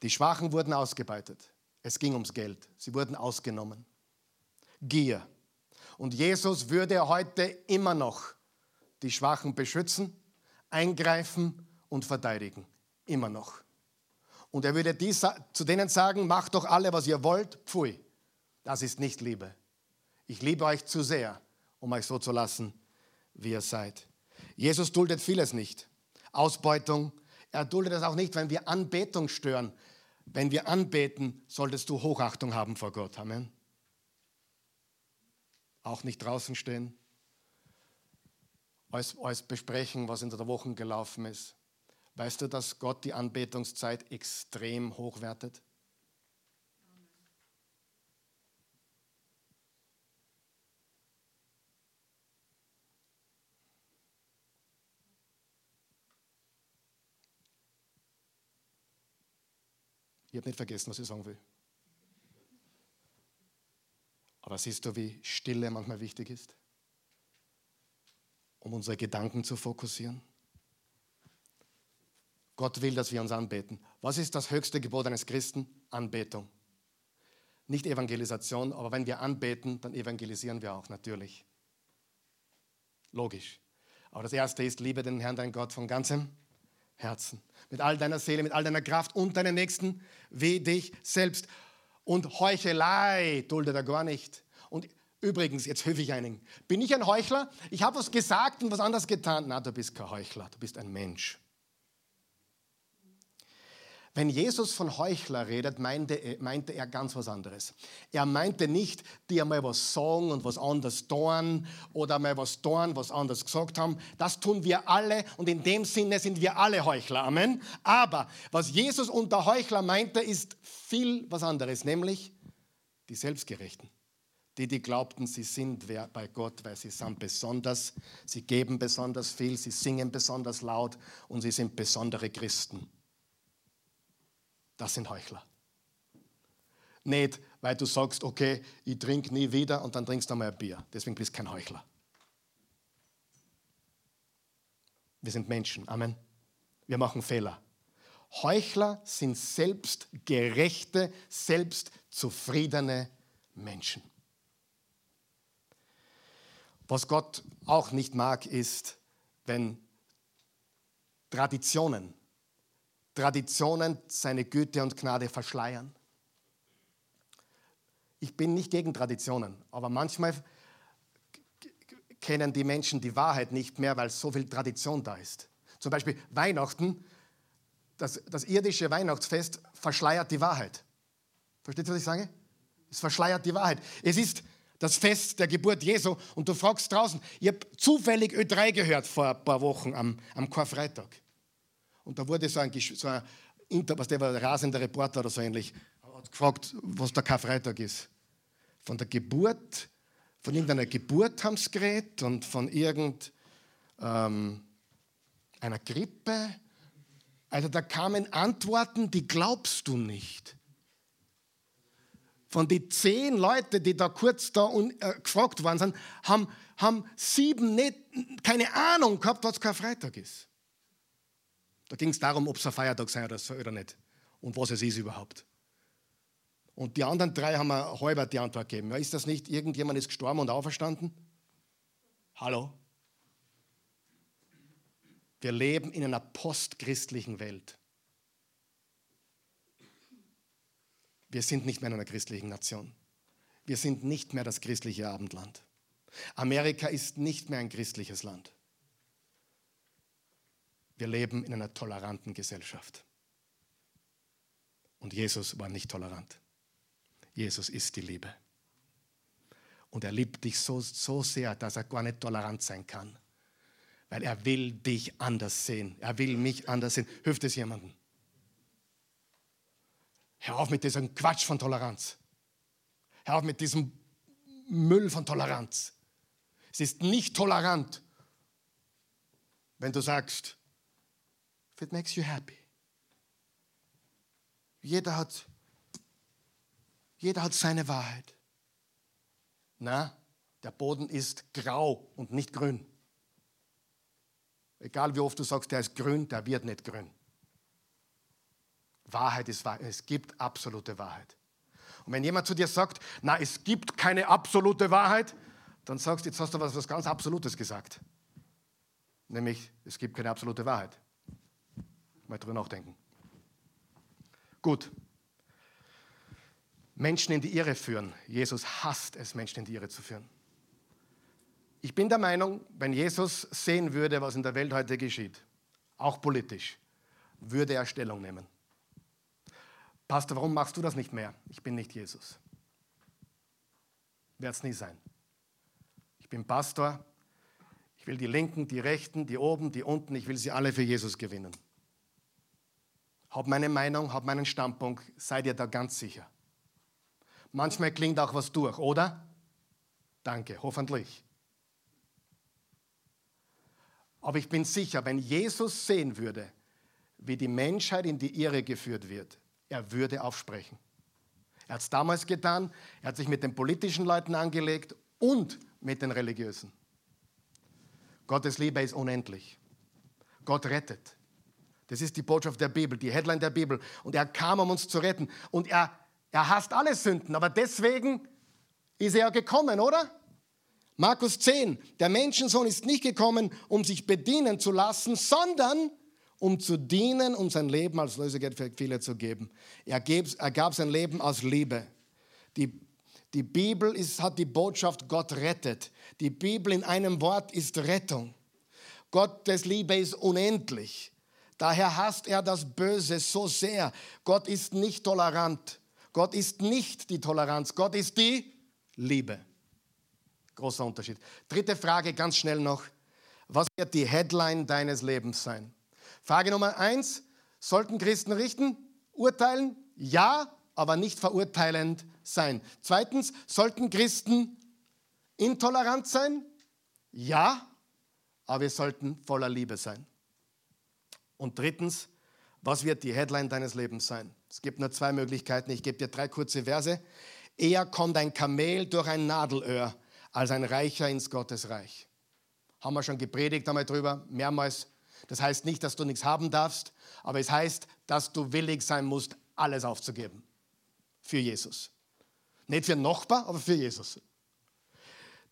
Die Schwachen wurden ausgebeutet. Es ging ums Geld. Sie wurden ausgenommen. Gier. Und Jesus würde heute immer noch die Schwachen beschützen, eingreifen und verteidigen. Immer noch. Und er würde dies, zu denen sagen, macht doch alle, was ihr wollt. Pfui, das ist nicht Liebe. Ich liebe euch zu sehr, um euch so zu lassen, wie ihr seid. Jesus duldet vieles nicht. Ausbeutung. Er duldet es auch nicht, wenn wir Anbetung stören. Wenn wir anbeten, solltest du Hochachtung haben vor Gott. Amen. Auch nicht draußen stehen. Alles, besprechen, was in der Woche gelaufen ist. Weißt du, dass Gott die Anbetungszeit extrem hochwertet? Ich habe nicht vergessen, was ich sagen will. Aber siehst du, wie Stille manchmal wichtig ist, um unsere Gedanken zu fokussieren? Gott will, dass wir uns anbeten. Was ist das höchste Gebot eines Christen? Anbetung. Nicht Evangelisation, aber wenn wir anbeten, dann evangelisieren wir auch natürlich. Logisch. Aber das Erste ist, liebe den Herrn, dein Gott, von ganzem Herzen. Mit all deiner Seele, mit all deiner Kraft und deinen Nächsten wie dich selbst. Und Heuchelei duldet er gar nicht. Und übrigens, jetzt höfe ich einigen. Bin ich ein Heuchler? Ich habe was gesagt und was anderes getan. Na, du bist kein Heuchler, du bist ein Mensch. Wenn Jesus von Heuchler redet, meinte er, meinte er ganz was anderes. Er meinte nicht, die einmal was sagen und was anderes tun oder mal was tun, was anders gesagt haben. Das tun wir alle und in dem Sinne sind wir alle Heuchler. Amen. Aber was Jesus unter Heuchler meinte, ist viel was anderes, nämlich die Selbstgerechten. Die, die glaubten, sie sind bei Gott, weil sie sind besonders, sie geben besonders viel, sie singen besonders laut und sie sind besondere Christen. Das sind Heuchler. Nicht, weil du sagst, okay, ich trinke nie wieder und dann trinkst du einmal ein Bier. Deswegen bist du kein Heuchler. Wir sind Menschen. Amen. Wir machen Fehler. Heuchler sind selbstgerechte, selbstzufriedene Menschen. Was Gott auch nicht mag, ist, wenn Traditionen, Traditionen seine Güte und Gnade verschleiern. Ich bin nicht gegen Traditionen, aber manchmal kennen die Menschen die Wahrheit nicht mehr, weil so viel Tradition da ist. Zum Beispiel Weihnachten, das, das irdische Weihnachtsfest verschleiert die Wahrheit. Versteht ihr, was ich sage? Es verschleiert die Wahrheit. Es ist das Fest der Geburt Jesu und du fragst draußen, ich habe zufällig Ö3 gehört vor ein paar Wochen am, am Karfreitag. Und da wurde so ein, so ein was der war, rasender Reporter oder so ähnlich, hat gefragt, was der Karfreitag ist. Von der Geburt, von irgendeiner Geburt haben sie geredet und von irgendeiner ähm, Grippe. Also da kamen Antworten, die glaubst du nicht. Von den zehn Leuten, die da kurz da äh, gefragt worden sind, haben, haben sieben nicht, keine Ahnung gehabt, was Karfreitag ist. Da ging es darum, ob es ein Feiertag sei oder, so, oder nicht und was es ist überhaupt. Und die anderen drei haben mir halber die Antwort gegeben. Ja, ist das nicht, irgendjemand ist gestorben und auferstanden? Hallo? Wir leben in einer postchristlichen Welt. Wir sind nicht mehr in einer christlichen Nation. Wir sind nicht mehr das christliche Abendland. Amerika ist nicht mehr ein christliches Land. Wir leben in einer toleranten Gesellschaft. Und Jesus war nicht tolerant. Jesus ist die Liebe. Und er liebt dich so, so sehr, dass er gar nicht tolerant sein kann. Weil er will dich anders sehen. Er will mich anders sehen. Hilft es jemandem? Hör auf mit diesem Quatsch von Toleranz. Hör auf mit diesem Müll von Toleranz. Es ist nicht tolerant, wenn du sagst, if it makes you happy. Jeder hat, jeder hat seine Wahrheit. Na, der Boden ist grau und nicht grün. Egal wie oft du sagst, der ist grün, der wird nicht grün. Wahrheit ist Wahrheit. Es gibt absolute Wahrheit. Und wenn jemand zu dir sagt, na, es gibt keine absolute Wahrheit, dann sagst du, jetzt hast du was, was ganz Absolutes gesagt. Nämlich, es gibt keine absolute Wahrheit. Mal drüber nachdenken. Gut. Menschen in die Irre führen. Jesus hasst es, Menschen in die Irre zu führen. Ich bin der Meinung, wenn Jesus sehen würde, was in der Welt heute geschieht, auch politisch, würde er Stellung nehmen. Pastor, warum machst du das nicht mehr? Ich bin nicht Jesus. Werde es nie sein. Ich bin Pastor. Ich will die Linken, die Rechten, die oben, die unten, ich will sie alle für Jesus gewinnen. Hab meine Meinung, hab meinen Standpunkt, seid ihr da ganz sicher. Manchmal klingt auch was durch, oder? Danke, hoffentlich. Aber ich bin sicher, wenn Jesus sehen würde, wie die Menschheit in die Irre geführt wird, er würde aufsprechen. Er hat es damals getan, er hat sich mit den politischen Leuten angelegt und mit den religiösen. Gottes Liebe ist unendlich. Gott rettet. Das ist die Botschaft der Bibel, die Headline der Bibel. Und er kam, um uns zu retten. Und er, er hasst alle Sünden, aber deswegen ist er gekommen, oder? Markus 10, der Menschensohn ist nicht gekommen, um sich bedienen zu lassen, sondern um zu dienen und sein Leben als Lösegeld für viele zu geben. Er, gab, er gab sein Leben aus Liebe. Die, die Bibel ist, hat die Botschaft, Gott rettet. Die Bibel in einem Wort ist Rettung. Gottes Liebe ist unendlich. Daher hasst er das Böse so sehr. Gott ist nicht tolerant. Gott ist nicht die Toleranz. Gott ist die Liebe. Großer Unterschied. Dritte Frage ganz schnell noch. Was wird die Headline deines Lebens sein? Frage Nummer eins, sollten Christen richten, urteilen? Ja, aber nicht verurteilend sein. Zweitens, sollten Christen intolerant sein? Ja, aber wir sollten voller Liebe sein. Und drittens, was wird die Headline deines Lebens sein? Es gibt nur zwei Möglichkeiten. Ich gebe dir drei kurze Verse. Eher kommt ein Kamel durch ein Nadelöhr als ein Reicher ins Gottesreich. Haben wir schon gepredigt einmal drüber, mehrmals. Das heißt nicht, dass du nichts haben darfst, aber es heißt, dass du willig sein musst, alles aufzugeben für Jesus. Nicht für Nachbar, aber für Jesus.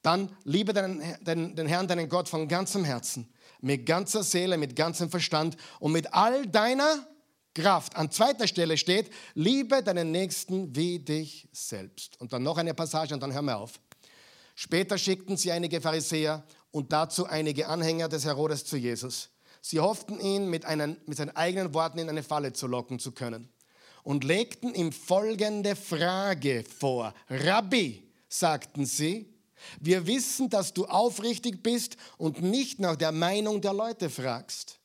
Dann liebe den, den, den Herrn, deinen Gott von ganzem Herzen, mit ganzer Seele, mit ganzem Verstand und mit all deiner Kraft. An zweiter Stelle steht, liebe deinen Nächsten wie dich selbst. Und dann noch eine Passage und dann hören wir auf. Später schickten sie einige Pharisäer und dazu einige Anhänger des Herodes zu Jesus. Sie hofften ihn mit, einen, mit seinen eigenen Worten in eine Falle zu locken zu können und legten ihm folgende Frage vor. Rabbi, sagten sie, wir wissen, dass du aufrichtig bist und nicht nach der Meinung der Leute fragst.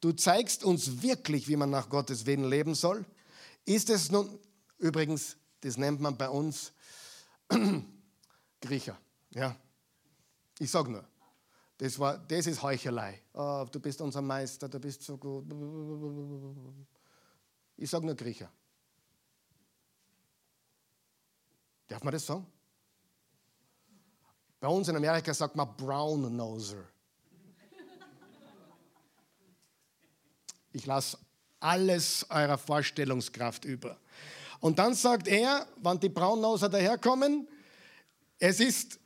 Du zeigst uns wirklich, wie man nach Gottes Willen leben soll. Ist es nun, übrigens, das nennt man bei uns [clears throat] Griecher. Ja, ich sage nur, das, war, das ist Heuchelei. Oh, du bist unser Meister, du bist so gut. Ich sage nur Griecher. Darf man das sagen? Bei uns in Amerika sagt man Brown Noser. Ich lasse alles eurer Vorstellungskraft über. Und dann sagt er, wann die Braunnoser daherkommen, es ist,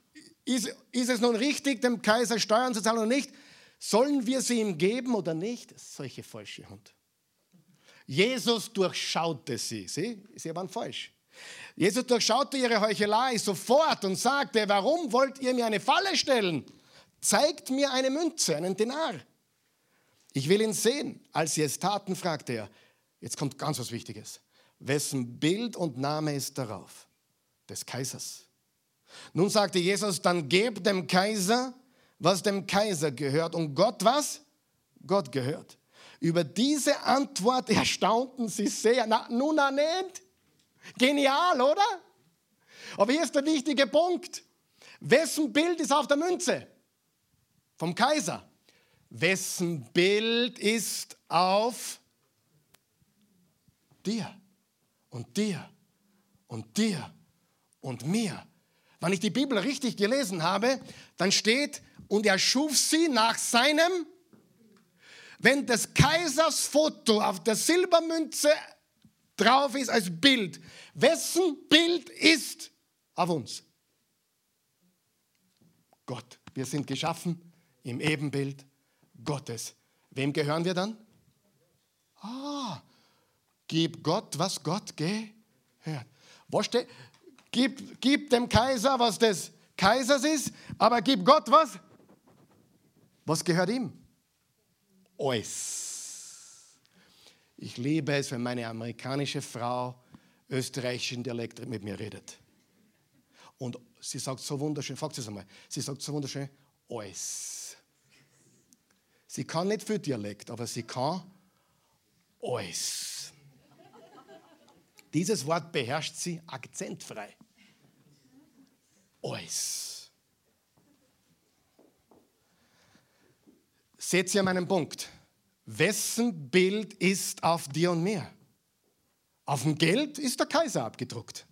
ist, ist es nun richtig, dem Kaiser Steuern zu zahlen oder nicht? Sollen wir sie ihm geben oder nicht? Solche falsche Hund. Jesus durchschaute sie. Sie, sie waren falsch. Jesus durchschaute ihre Heuchelei sofort und sagte, warum wollt ihr mir eine Falle stellen? Zeigt mir eine Münze, einen Denar. Ich will ihn sehen. Als sie es taten, fragte er, jetzt kommt ganz was Wichtiges, wessen Bild und Name ist darauf? Des Kaisers. Nun sagte Jesus, dann gebt dem Kaiser, was dem Kaiser gehört und Gott was? Gott gehört. Über diese Antwort erstaunten sie sehr. Na, nun nicht. Genial, oder? Aber hier ist der wichtige Punkt. Wessen Bild ist auf der Münze? Vom Kaiser. Wessen Bild ist auf dir und dir und dir und mir? Wenn ich die Bibel richtig gelesen habe, dann steht, und er schuf sie nach seinem, wenn des Kaisers Foto auf der Silbermünze drauf ist als Bild, wessen Bild ist auf uns? Gott. Wir sind geschaffen im Ebenbild Gottes. Wem gehören wir dann? Ah, gib Gott, was Gott gehört. Was steht? Gib, gib dem Kaiser, was des Kaisers ist, aber gib Gott was? Was gehört ihm? Alles. Ich liebe es, wenn meine amerikanische Frau österreichischen Dialekt mit mir redet. Und sie sagt so wunderschön, fragt sie es einmal, sie sagt so wunderschön, alles. Sie kann nicht viel Dialekt, aber sie kann alles. Dieses Wort beherrscht sie akzentfrei. Alles. Seht ihr meinen Punkt? Wessen Bild ist auf dir und mir? Auf dem Geld ist der Kaiser abgedruckt.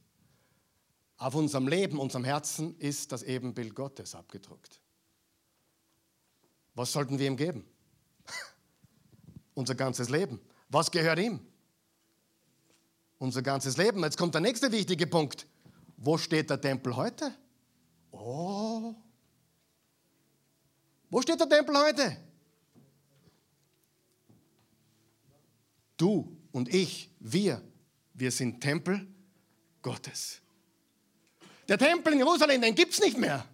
Auf unserem Leben, unserem Herzen ist das Ebenbild Gottes abgedruckt. Was sollten wir ihm geben? [laughs] Unser ganzes Leben. Was gehört ihm? Unser ganzes Leben. Jetzt kommt der nächste wichtige Punkt. Wo steht der Tempel heute? Oh. Wo steht der Tempel heute? Du und ich, wir, wir sind Tempel Gottes. Der Tempel in Jerusalem, den gibt es nicht mehr.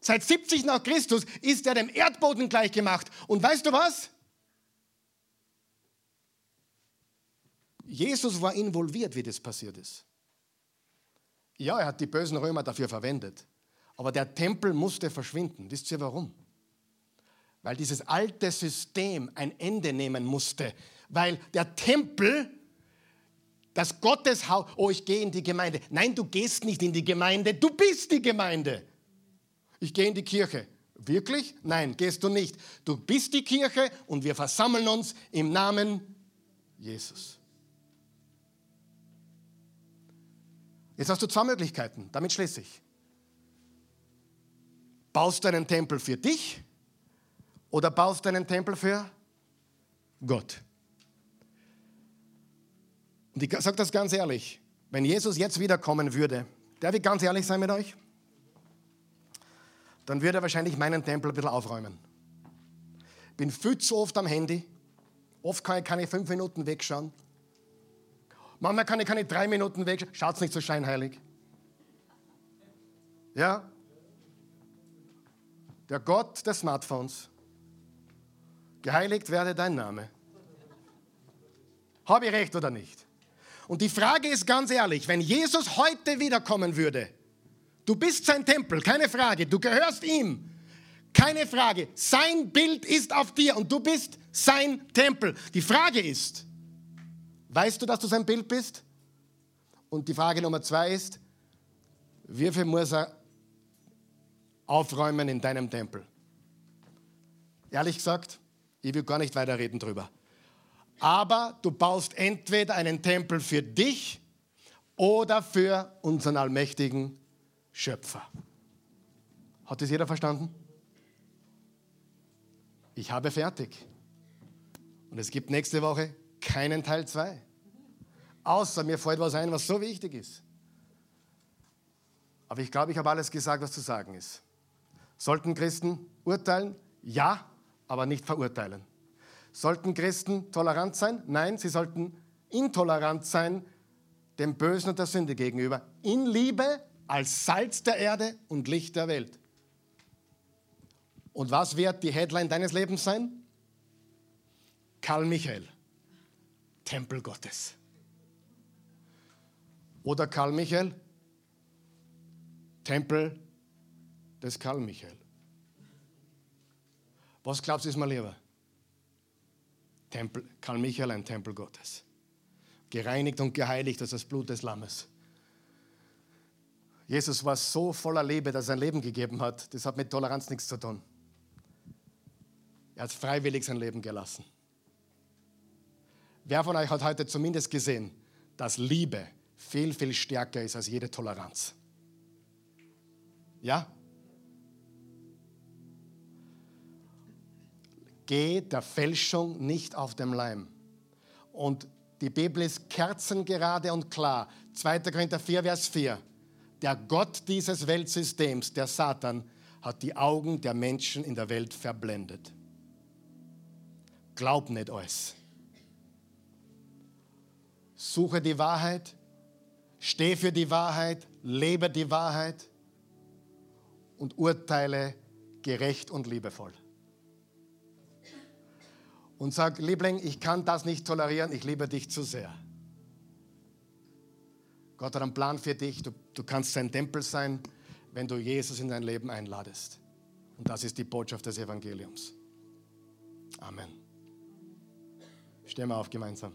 Seit 70 nach Christus ist er dem Erdboden gleichgemacht. Und weißt du was? Jesus war involviert, wie das passiert ist. Ja, er hat die bösen Römer dafür verwendet. Aber der Tempel musste verschwinden. Wisst ihr warum? Weil dieses alte System ein Ende nehmen musste. Weil der Tempel, das Gotteshaus, oh, ich gehe in die Gemeinde. Nein, du gehst nicht in die Gemeinde, du bist die Gemeinde. Ich gehe in die Kirche. Wirklich? Nein, gehst du nicht. Du bist die Kirche und wir versammeln uns im Namen Jesus. Jetzt hast du zwei Möglichkeiten, damit schließe ich. Baust du einen Tempel für dich oder baust du einen Tempel für Gott? Und ich sage das ganz ehrlich, Wenn Jesus jetzt wiederkommen würde, darf ich ganz ehrlich sein mit euch? Dann würde er wahrscheinlich meinen Tempel ein bisschen aufräumen. Ich bin viel zu oft am Handy. Oft kann ich keine fünf Minuten wegschauen. Manchmal kann ich keine drei Minuten wegschauen. Schaut's nicht so scheinheilig. Ja? Der Gott des Smartphones. Geheiligt werde dein Name. Habe ich recht oder nicht? Und die Frage ist ganz ehrlich, wenn Jesus heute wiederkommen würde, du bist sein Tempel, keine Frage, du gehörst ihm, keine Frage, sein Bild ist auf dir und du bist sein Tempel. Die Frage ist, weißt du, dass du sein Bild bist? Und die Frage Nummer zwei ist, wie viel muss er aufräumen in deinem Tempel? Ehrlich gesagt, ich will gar nicht weiterreden drüber. Aber du baust entweder einen Tempel für dich oder für unseren allmächtigen Schöpfer. Hat das jeder verstanden? Ich habe fertig. Und es gibt nächste Woche keinen Teil 2. Außer mir fällt was ein, was so wichtig ist. Aber ich glaube, ich habe alles gesagt, was zu sagen ist. Sollten Christen urteilen? Ja, aber nicht verurteilen. Sollten Christen tolerant sein? Nein, sie sollten intolerant sein dem Bösen und der Sünde gegenüber. In Liebe als Salz der Erde und Licht der Welt. Und was wird die Headline deines Lebens sein? Karl Michael, Tempel Gottes. Oder Karl Michael, Tempel des Karl Michael. Was glaubst du, ist mir lieber? Tempel, Karl Michael, ein Tempel Gottes. Gereinigt und geheiligt durch das Blut des Lammes. Jesus war so voller Liebe, dass er sein Leben gegeben hat. Das hat mit Toleranz nichts zu tun. Er hat freiwillig sein Leben gelassen. Wer von euch hat heute zumindest gesehen, dass Liebe viel, viel stärker ist als jede Toleranz? Ja? Geh der Fälschung nicht auf dem Leim. Und die Bibel ist kerzengerade und klar. 2. Korinther 4, Vers 4. Der Gott dieses Weltsystems, der Satan, hat die Augen der Menschen in der Welt verblendet. Glaub nicht alles. Suche die Wahrheit, steh für die Wahrheit, lebe die Wahrheit und urteile gerecht und liebevoll und sag, Liebling, ich kann das nicht tolerieren, ich liebe dich zu sehr. Gott hat einen Plan für dich, du, du kannst sein Tempel sein, wenn du Jesus in dein Leben einladest. Und das ist die Botschaft des Evangeliums. Amen. Stehen wir auf gemeinsam.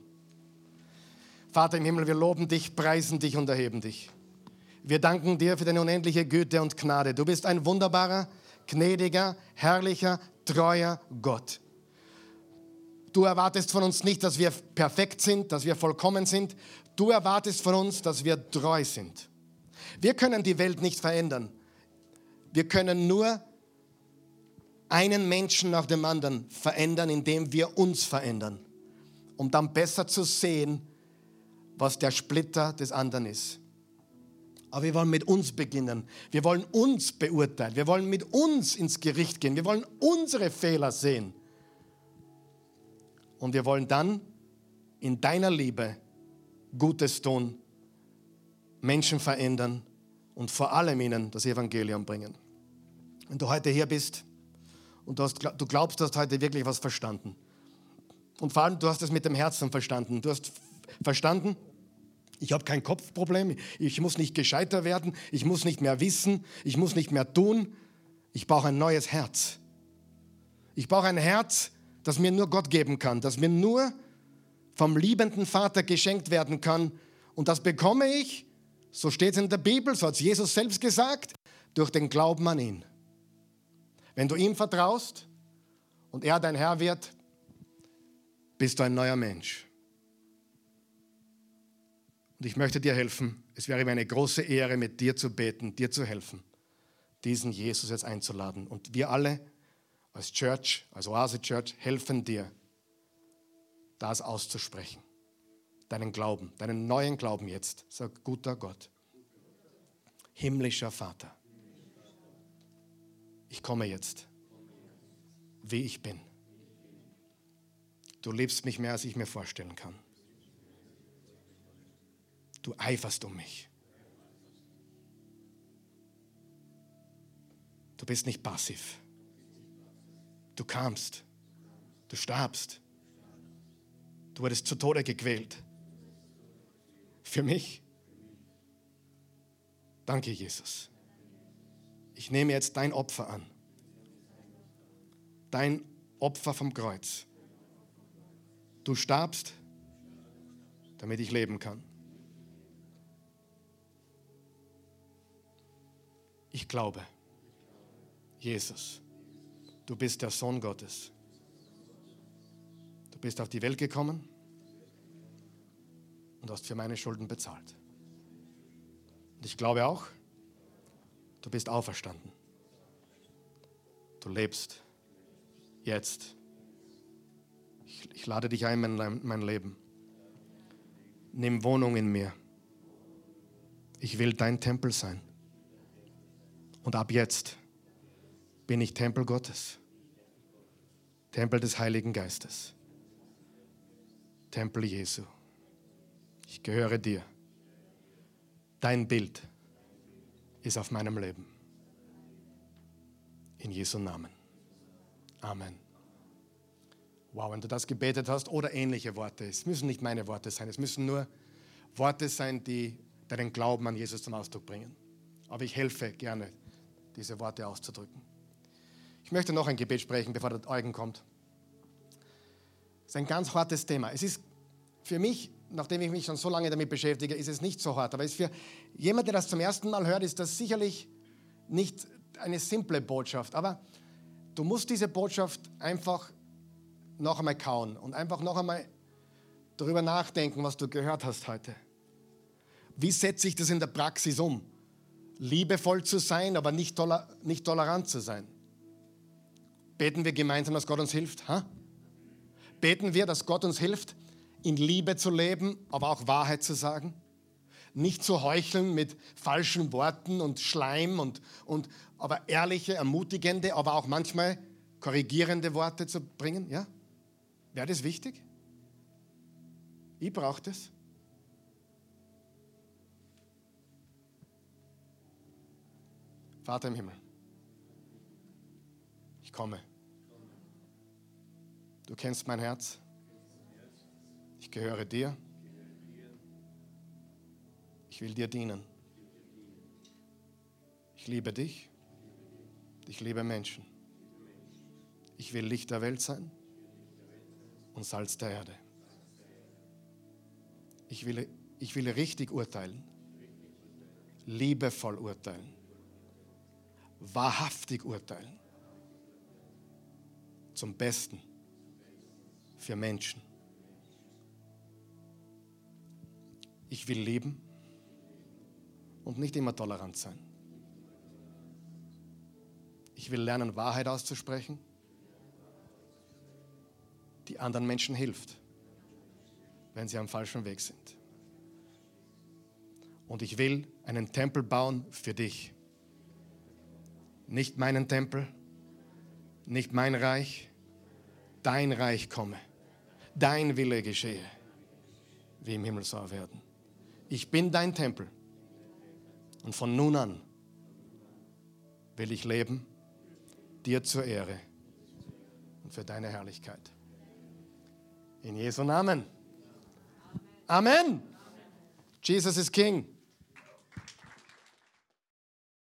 Vater im Himmel, wir loben dich, preisen dich und erheben dich. Wir danken dir für deine unendliche Güte und Gnade. Du bist ein wunderbarer, gnädiger, herrlicher, treuer Gott. Du erwartest von uns nicht, dass wir perfekt sind, dass wir vollkommen sind. Du erwartest von uns, dass wir treu sind. Wir können die Welt nicht verändern. Wir können nur einen Menschen nach dem anderen verändern, indem wir uns verändern, um dann besser zu sehen, was der Splitter des anderen ist. Aber wir wollen mit uns beginnen. Wir wollen uns beurteilen. Wir wollen mit uns ins Gericht gehen. Wir wollen unsere Fehler sehen. Und wir wollen dann in deiner Liebe Gutes tun, Menschen verändern und vor allem ihnen das Evangelium bringen. Wenn du heute hier bist und du, hast, du glaubst, du hast heute wirklich was verstanden. Und vor allem, du hast es mit dem Herzen verstanden. Du hast verstanden, ich habe kein Kopfproblem, ich muss nicht gescheiter werden, ich muss nicht mehr wissen, ich muss nicht mehr tun. Ich brauche ein neues Herz. Ich brauche ein Herz, das mir nur Gott geben kann, das mir nur vom liebenden Vater geschenkt werden kann. Und das bekomme ich, so steht es in der Bibel, so hat es Jesus selbst gesagt, durch den Glauben an ihn. Wenn du ihm vertraust und er dein Herr wird, bist du ein neuer Mensch. Und ich möchte dir helfen. Es wäre mir eine große Ehre, mit dir zu beten, dir zu helfen, diesen Jesus jetzt einzuladen. Und wir alle als Church, als Oase Church, helfen dir, das auszusprechen. deinen Glauben, deinen neuen Glauben jetzt. Sag, guter Gott, himmlischer Vater, ich komme jetzt, wie ich bin. Du liebst mich mehr, als ich mir vorstellen kann. Du eiferst um mich. Du bist nicht passiv. Du kamst. Du starbst. Du wurdest zu Tode gequält. Für mich. Danke, Jesus. Ich nehme jetzt dein Opfer an. Dein Opfer vom Kreuz. Du starbst, damit ich leben kann. Ich glaube, Jesus, du bist der Sohn Gottes. Du bist auf die Welt gekommen und hast für meine Schulden bezahlt. Und ich glaube auch, du bist auferstanden. Du lebst jetzt. Ich, ich lade dich ein in mein, mein Leben. Nimm Wohnung in mir. Ich will dein Tempel sein. Und ab jetzt bin ich Tempel Gottes. Tempel des Heiligen Geistes. Tempel Jesu. Ich gehöre dir. Dein Bild ist auf meinem Leben. In Jesu Namen. Amen. Wow, wenn du das gebetet hast oder ähnliche Worte, es müssen nicht meine Worte sein, es müssen nur Worte sein, die deinen Glauben an Jesus zum Ausdruck bringen. Aber ich helfe gerne, diese Worte auszudrücken. Ich möchte noch ein Gebet sprechen, bevor der Eugen kommt. Es ist ein ganz hartes Thema. Es ist für mich, nachdem ich mich schon so lange damit beschäftige, ist es nicht so hart. Aber für jemand, der das zum ersten Mal hört, ist das sicherlich nicht eine simple Botschaft. Aber du musst diese Botschaft einfach noch einmal kauen und einfach noch einmal darüber nachdenken, was du gehört hast heute. Wie setze ich das in der Praxis um? liebevoll zu sein, aber nicht, toler nicht tolerant zu sein. Beten wir gemeinsam, dass Gott uns hilft? Ha? Beten wir, dass Gott uns hilft, in Liebe zu leben, aber auch Wahrheit zu sagen? Nicht zu heucheln mit falschen Worten und Schleim und, und aber ehrliche, ermutigende, aber auch manchmal korrigierende Worte zu bringen? Ja? Wäre das wichtig? Ich brauche das. Vater im Himmel, komme. Du kennst mein Herz. Ich gehöre dir. Ich will dir dienen. Ich liebe dich. Ich liebe Menschen. Ich will Licht der Welt sein und Salz der Erde. Ich will, ich will richtig urteilen, liebevoll urteilen wahrhaftig urteilen. Zum Besten für Menschen. Ich will leben und nicht immer tolerant sein. Ich will lernen, Wahrheit auszusprechen, die anderen Menschen hilft, wenn sie am falschen Weg sind. Und ich will einen Tempel bauen für dich nicht meinen Tempel, nicht mein Reich, dein Reich komme, dein Wille geschehe, wie im Himmel soll werden. Ich bin dein Tempel und von nun an will ich leben, dir zur Ehre und für deine Herrlichkeit. In Jesu Namen. Amen. Jesus ist King.